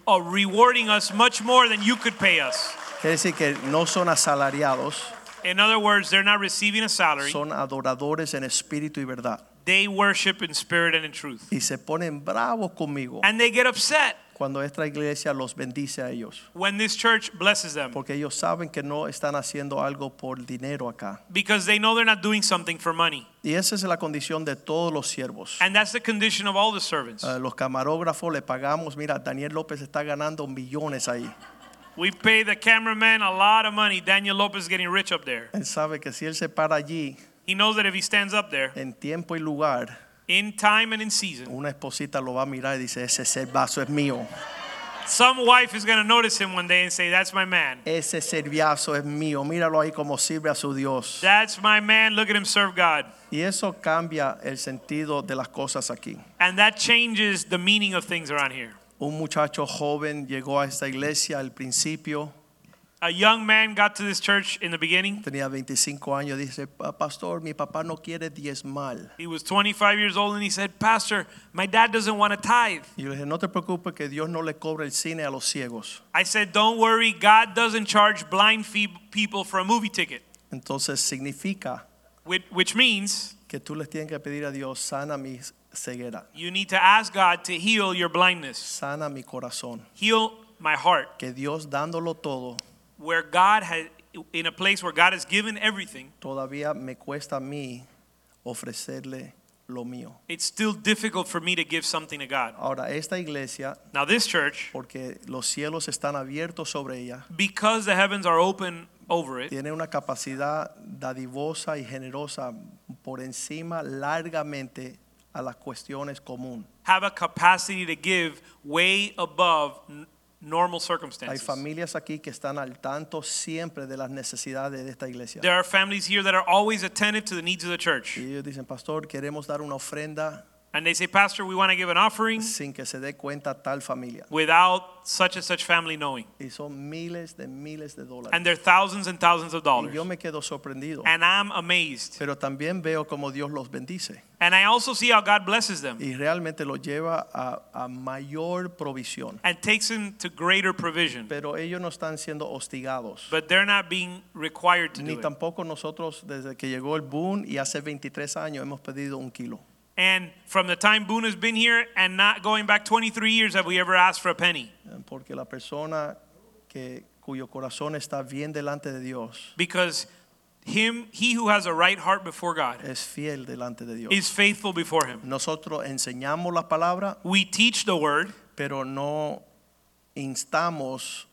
uh, rewarding us much more than you could pay us. Quiere decir que no son asalariados, In other words, they're not receiving a salary. son adoradores en espíritu y verdad. They worship in spirit and in truth. Y se ponen bravos conmigo And they get upset cuando esta iglesia los bendice a ellos. when this church blesses them Porque ellos saben que no están haciendo algo por dinero acá. because they know they're not doing something for money. Y esa es la condición de todos los siervos. And that's the condition of all the servants. A los camarógrafos le pagamos, mira, Daniel López está ganando millones ahí. We pay the cameraman a lot of money. Daniel Lopez is getting rich up there. Él sabe que si él se para allí He knows that if he stands up there en tiempo y lugar, in time and in season, una esposita lo va a mirar y dice, ese cervazo es mío, some wife is going to notice him one day and say, That's my man. ese es mío, míralo ahí como sirve a su Dios. That's my man. Look at him serve God. Y eso cambia el sentido de las cosas aquí. And that changes the meaning of things around here. Un muchacho joven llegó a esta iglesia al principio, A young man got to this church in the beginning. tenía 25 años, dice, pastor, mi papá no quiere diezmal. He was 25 years old and he said, Pastor, my dad doesn't want to tithe. Y le dije, no te preocupes que Dios no le cobra el cine a los ciegos. I said, Don't worry, God doesn't charge blind people for a movie ticket, Entonces significa which, which means que tú les tienes que pedir a Dios, sana mi ceguera, you need to ask God to heal your blindness, sana mi corazón. heal my heart, Que Dios dándolo todo, where God has, in a place where God has given everything, todavía me cuesta a mí ofrecerle lo mío. It's still difficult for me to give something to God. Ahora, esta iglesia, Now, this church, porque los cielos están abiertos sobre ella, because the heavens are open over it, tiene una capacidad dadivosa y generosa por encima largamente a las cuestiones comunes. have a capacity to give way above normal Hay circumstances. familias aquí que están al tanto siempre de las necesidades de esta iglesia. There are families here that are always attentive to the needs of the church. Y ellos dicen, pastor, queremos dar una ofrenda And they say, Pastor, we want to give an offering sin que se dé cuenta tal familia. without such and such family knowing. Y son miles de miles de dólares. And they're thousands and thousands of Y dollars. yo me quedo sorprendido. And I'm amazed. Pero también veo como Dios los bendice. And I also see how God blesses them Y realmente los lleva a, a mayor provisión. and takes them to greater provision. Pero ellos no están siendo hostigados. But they're not being required to Ni do it. tampoco nosotros desde que llegó el boom y hace 23 años hemos pedido un kilo. And from the time Boone has been here and not going back 23 years have we ever asked for a penny. Porque la persona que, cuyo corazón está bien delante de Dios Because him, he who has a right heart before God es fiel delante de Dios. is faithful before him. Nosotros enseñamos la palabra, We teach the word, pero no instamos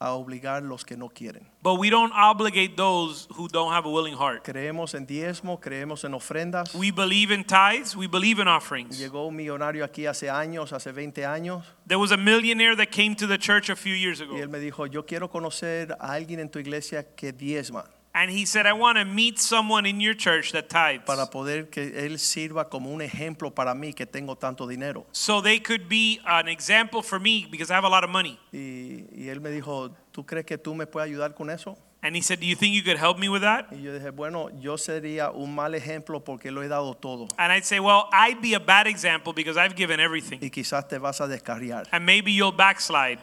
a obligar los que no quieren. but we don't obligate those who don't have a willing heart. Creemos en diezmo, creemos en ofrendas. We believe in tithes, we believe in offerings. Llegó un millonario aquí hace años, hace 20 años, There was a millionaire that came to the church a few years ago. y él me dijo, yo quiero conocer a alguien en tu iglesia que diezma And he said, I want to meet someone in your church that tithes. para poder que él sirva como un ejemplo para mí que tengo tanto dinero. So they could be an example for me because I have a lot of money. Y, y él me dijo, ¿tú crees que tú me puedes ayudar con eso? And he said, Do you think you could help me with that? Y yo dije, bueno, yo sería un mal ejemplo porque lo he dado todo. And I'd say, Well, I'd be a bad example because I've given everything. Y quizás te vas a descarriar. And maybe you'll backslide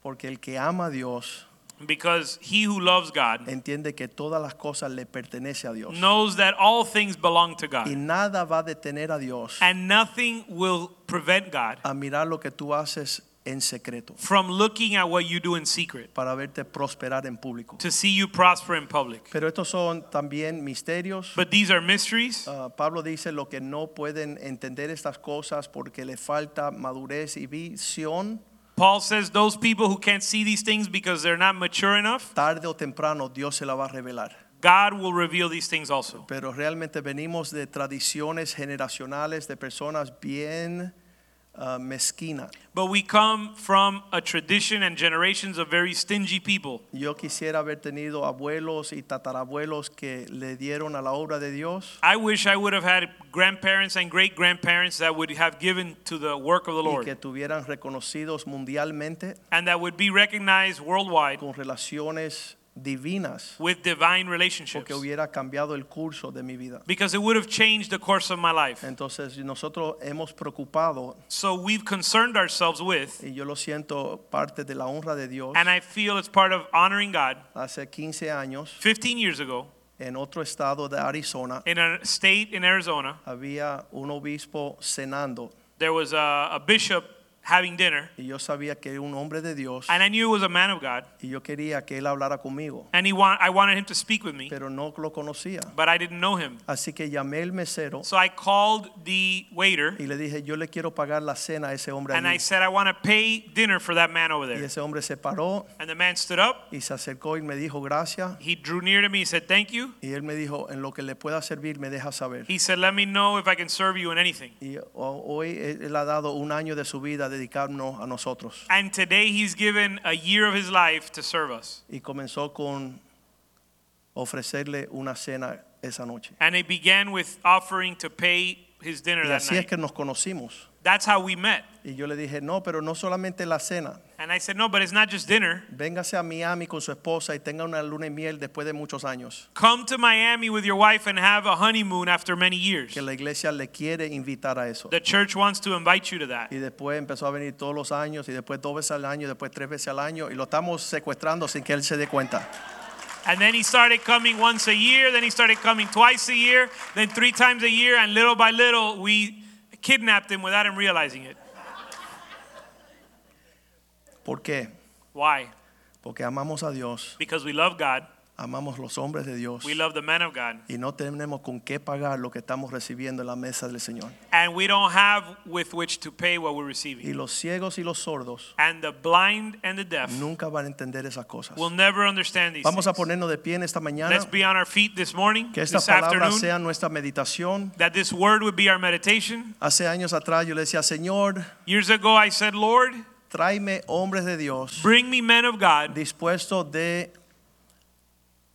Porque el que ama a Dios because he who loves God entiende que todas las cosas le pertenecen a Dios. knows that all things belong to Y God. nada va a detener a Dios And nothing will prevent God a mirar lo que tú haces en secreto from looking at what you do in secret para verte prosperar en público. to see you prosper in public. Pero estos son también misterios. But these are mysteries. Ah, Pablo dice lo que no pueden entender estas cosas porque le falta madurez y visión. Paul says those people who can't see these things because they're not mature enough, Tarde o temprano Dios se la va a revelar. God will reveal these things also. Pero realmente venimos de tradiciones generacionales de personas bien ah, mezquinas. But we come from a tradition and generations of very stingy people. Yo quisiera haber tenido abuelos y tatarabuelos que le dieron a la obra de Dios I wish I would have had grandparents and great grandparents that would have given to the work of the y Lord que tuvieran reconocidos mundialmente and that would be recognized worldwide con relaciones divinas with divine porque relationships hubiera cambiado el curso de mi vida. because it would have changed the course of my life. Entonces nosotros hemos preocupado So we've concerned ourselves with, y yo lo siento parte de la honra de Dios. and I feel it's part of honoring God. Hace 15 años 15 years ago, en otro estado de Arizona in a state in Arizona, había un obispo cenando there was a, a bishop having dinner, y yo sabía que era un hombre de Dios and I knew it was a man of God, y yo quería que él hablara conmigo, and he want, I wanted him to speak with me, pero no lo conocía. but I didn't know him. Así que llamé al mesero So I called the waiter, y le dije, yo le quiero pagar la cena a ese hombre and I said, I want to pay dinner for that man over Y there. ese hombre se paró And the man stood up, y se acercó y me dijo gracias. he drew near to me, he said, Thank you. Y él me dijo, en lo que le pueda servir, me deja saber. He said, Let me know if I can serve you in anything. Y ho- hoy él ha dado un año de su vida a dedicarnos a nosotros. And today he's given a year of his life to serve us. Y comenzó con ofrecerle una cena esa noche. And it began with offering to pay his dinner Y that así es que nos conocimos. That's how we met. Y yo le dije, no, pero no solamente la cena. And I said, No, but it's not just dinner. Véngase a Miami con su esposa y tenga una luna y miel después de muchos años. Come to Miami with your wife and have a honeymoon after many years. Que la iglesia le quiere invitar a eso. The church wants to invite you to that. Y después empezó a venir todos los años y después dos veces al año, y después tres veces al año y lo estamos secuestrando sin que él se dé cuenta. And then he started coming once a year, then he started coming twice a year, then three times a year, and little by little we kidnapped him without him realizing it. ¿Por qué? Why? Porque amamos a Dios, Because we love God, Amamos los hombres de Dios. We love the men of God. Y no tenemos con qué pagar lo que estamos recibiendo en la mesa del Señor. And we don't have with which to pay what we're Y receiving. los ciegos y los sordos And the blind and the deaf nunca van a entender esas cosas. will never understand these Vamos a ponernos de pie en esta mañana. Let's be on our feet this morning, Que esta this palabra afternoon. sea nuestra meditación. That this word would be our meditation. Hace años atrás yo le decía, Señor, Years ago, I said, Lord, tráeme hombres de Dios bring me men of God dispuestos de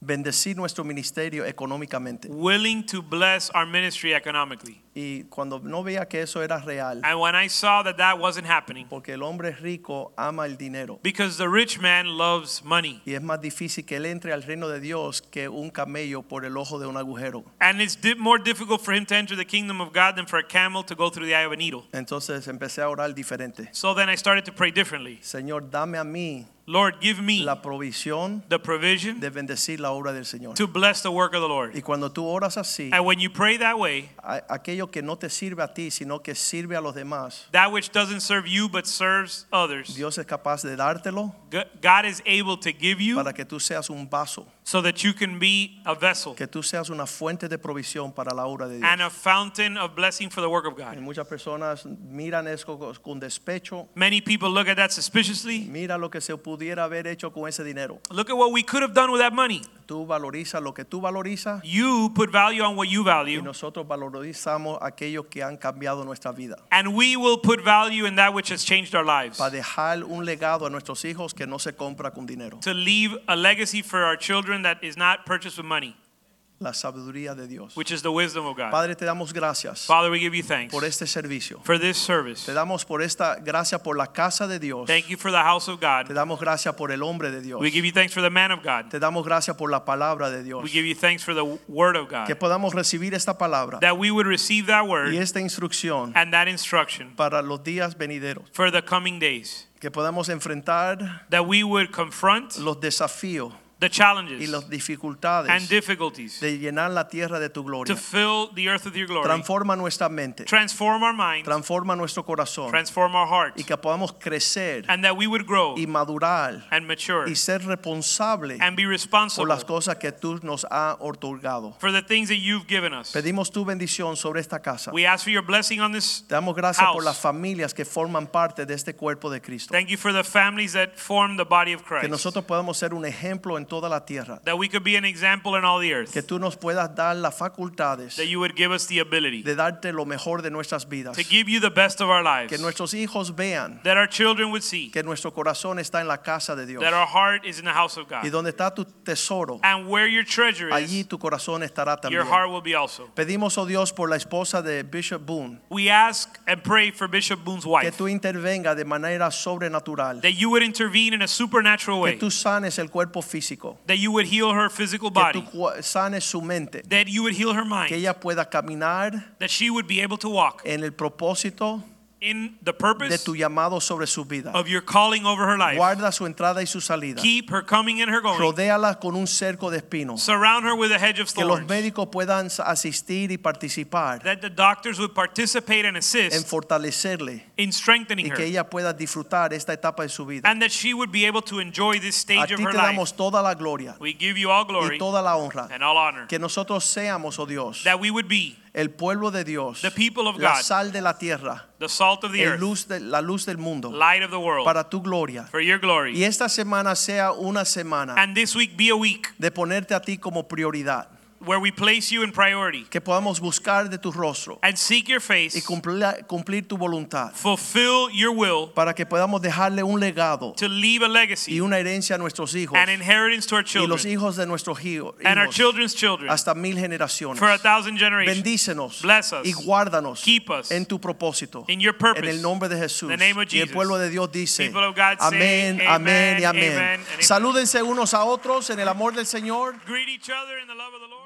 bendecir nuestro ministerio económicamente. willing to bless our ministry economically. Y cuando no veía que eso era real, And when I saw that that wasn't happening, porque el hombre rico ama el dinero. because the rich man loves money, Y es más difícil que él entre al reino de Dios que un camello por el ojo de un agujero. and it's di- more difficult for him to enter the kingdom of God than for a camel to go through the eye of a needle. Entonces empecé a orar diferente. So then I started to pray differently. Señor, dame a mí Lord, give me la provisión the provision de bendecir la obra del Señor. to bless the work of the Lord. Y cuando tú oras así, And when you pray that way, a- aquello que no te sirve a ti, sino que sirve a los demás, that which doesn't serve you but serves others, Dios es capaz de dártelo God is able to give you para que tú seas un vaso, so that you can be a vessel que tú seas una fuente de provisión para la obra de Dios. and a fountain of blessing for the work of Y God. muchas personas miran eso con- despecho, Many people look at that suspiciously. mira lo que se pudiera haber hecho con ese dinero. Look at what we could have done with that money. Tú valorizas lo que tú valorizas You put value on what you y value, nosotros valorizamos aquellos que han cambiado nuestra vida. and we will put value in that which has changed our lives. Para dejar un legado a nuestros hijos que no se compra con dinero. To leave a legacy for our children that is not purchased with money, La sabiduría de Dios. which is the wisdom of God. Padre, te damos gracias Father, we give you thanks por este servicio. for this service. Te damos por esta gracia por la casa de Dios. Thank you for the house of Te God. damos gracias por el hombre de Dios. We give you thanks for the man of God. Te damos gracias por la palabra de Dios. We give you thanks for the word of Que God. podamos recibir esta palabra That we would receive that y word esta instrucción and that instruction para los días venideros. for the coming days. Que podamos enfrentar That we would confront los desafíos the y challenges las dificultades and difficulties de llenar la tierra de tu gloria. to fill the earth with your glory. Transforma nuestra mente, Transform our minds, transforma nuestro corazón transform our y hearts, que podamos crecer and that we would grow y madurar and mature y ser responsable and be por responsible las cosas que tú nos has otorgado. for the things that you've given us. Pedimos tu bendición sobre esta casa. We ask for your blessing on this. Te damos gracias por house. las familias que forman parte de este cuerpo de Cristo. Thank you for the families that form the body of Que Christ. nosotros podamos ser un ejemplo en toda la tierra. That we could be an example in all the earth. Que tú nos puedas dar las facultades That you would give us the ability de darte lo mejor de nuestras vidas. to give you the best of our lives. Que nuestros hijos vean That our children would see que nuestro corazón está en la casa de Dios. that our heart is in the house of Y God. donde está tu tesoro, And where your treasure allí is, tu corazón estará your heart will be also. Pedimos, oh Dios, por la esposa de Bishop Boone, We ask and pray for Bishop Boone's que wife. tú intervenga de manera sobrenatural. That you would intervene in a supernatural way. Que tú sanes el cuerpo físico. That you would heal her physical body. Que tú sanes su mente. That you would heal her Que mind. ella pueda caminar That she would be able to walk en el propósito in the de purpose tu llamado sobre su vida. of your calling over her life. Guarda su entrada y su salida. Keep her coming and her going. Rodéala con un cerco de espinos. Surround her with a hedge of Que los thorns. médicos puedan asistir y participar That the doctors would participate and en assist fortalecerle in strengthening y her. que ella pueda disfrutar esta etapa de su vida. And that she would be able to enjoy this A stage ti of te her life. damos toda la gloria We give you all y glory toda la honra. and all honor. Que nosotros seamos, oh Dios, That we would be el pueblo de Dios, the people of la God, sal de la tierra, the salt of the el earth, luz de, la luz del mundo, light of the world, para tu gloria. for your glory. Y esta semana sea una semana And this week be a week de ponerte a ti como prioridad. Where we place you in priority Que podamos buscar de tu rostro and seek your y face, cumplir, cumplir tu voluntad. fulfill your will Para que podamos dejarle un legado to leave a y legacy, una herencia a nuestros hijos an inheritance to our y los children hijos de nuestros hijos and our children's children hasta mil generaciones. for a thousand generations. Bendícenos Bless us. y guárdanos Keep us en tu propósito. in your En el nombre de Jesús. the name of Y el pueblo de Dios dice, People of God say, amén, amén y amén. Salúdense unos a otros en el amor del Señor. Greet each other in the love of the Lord.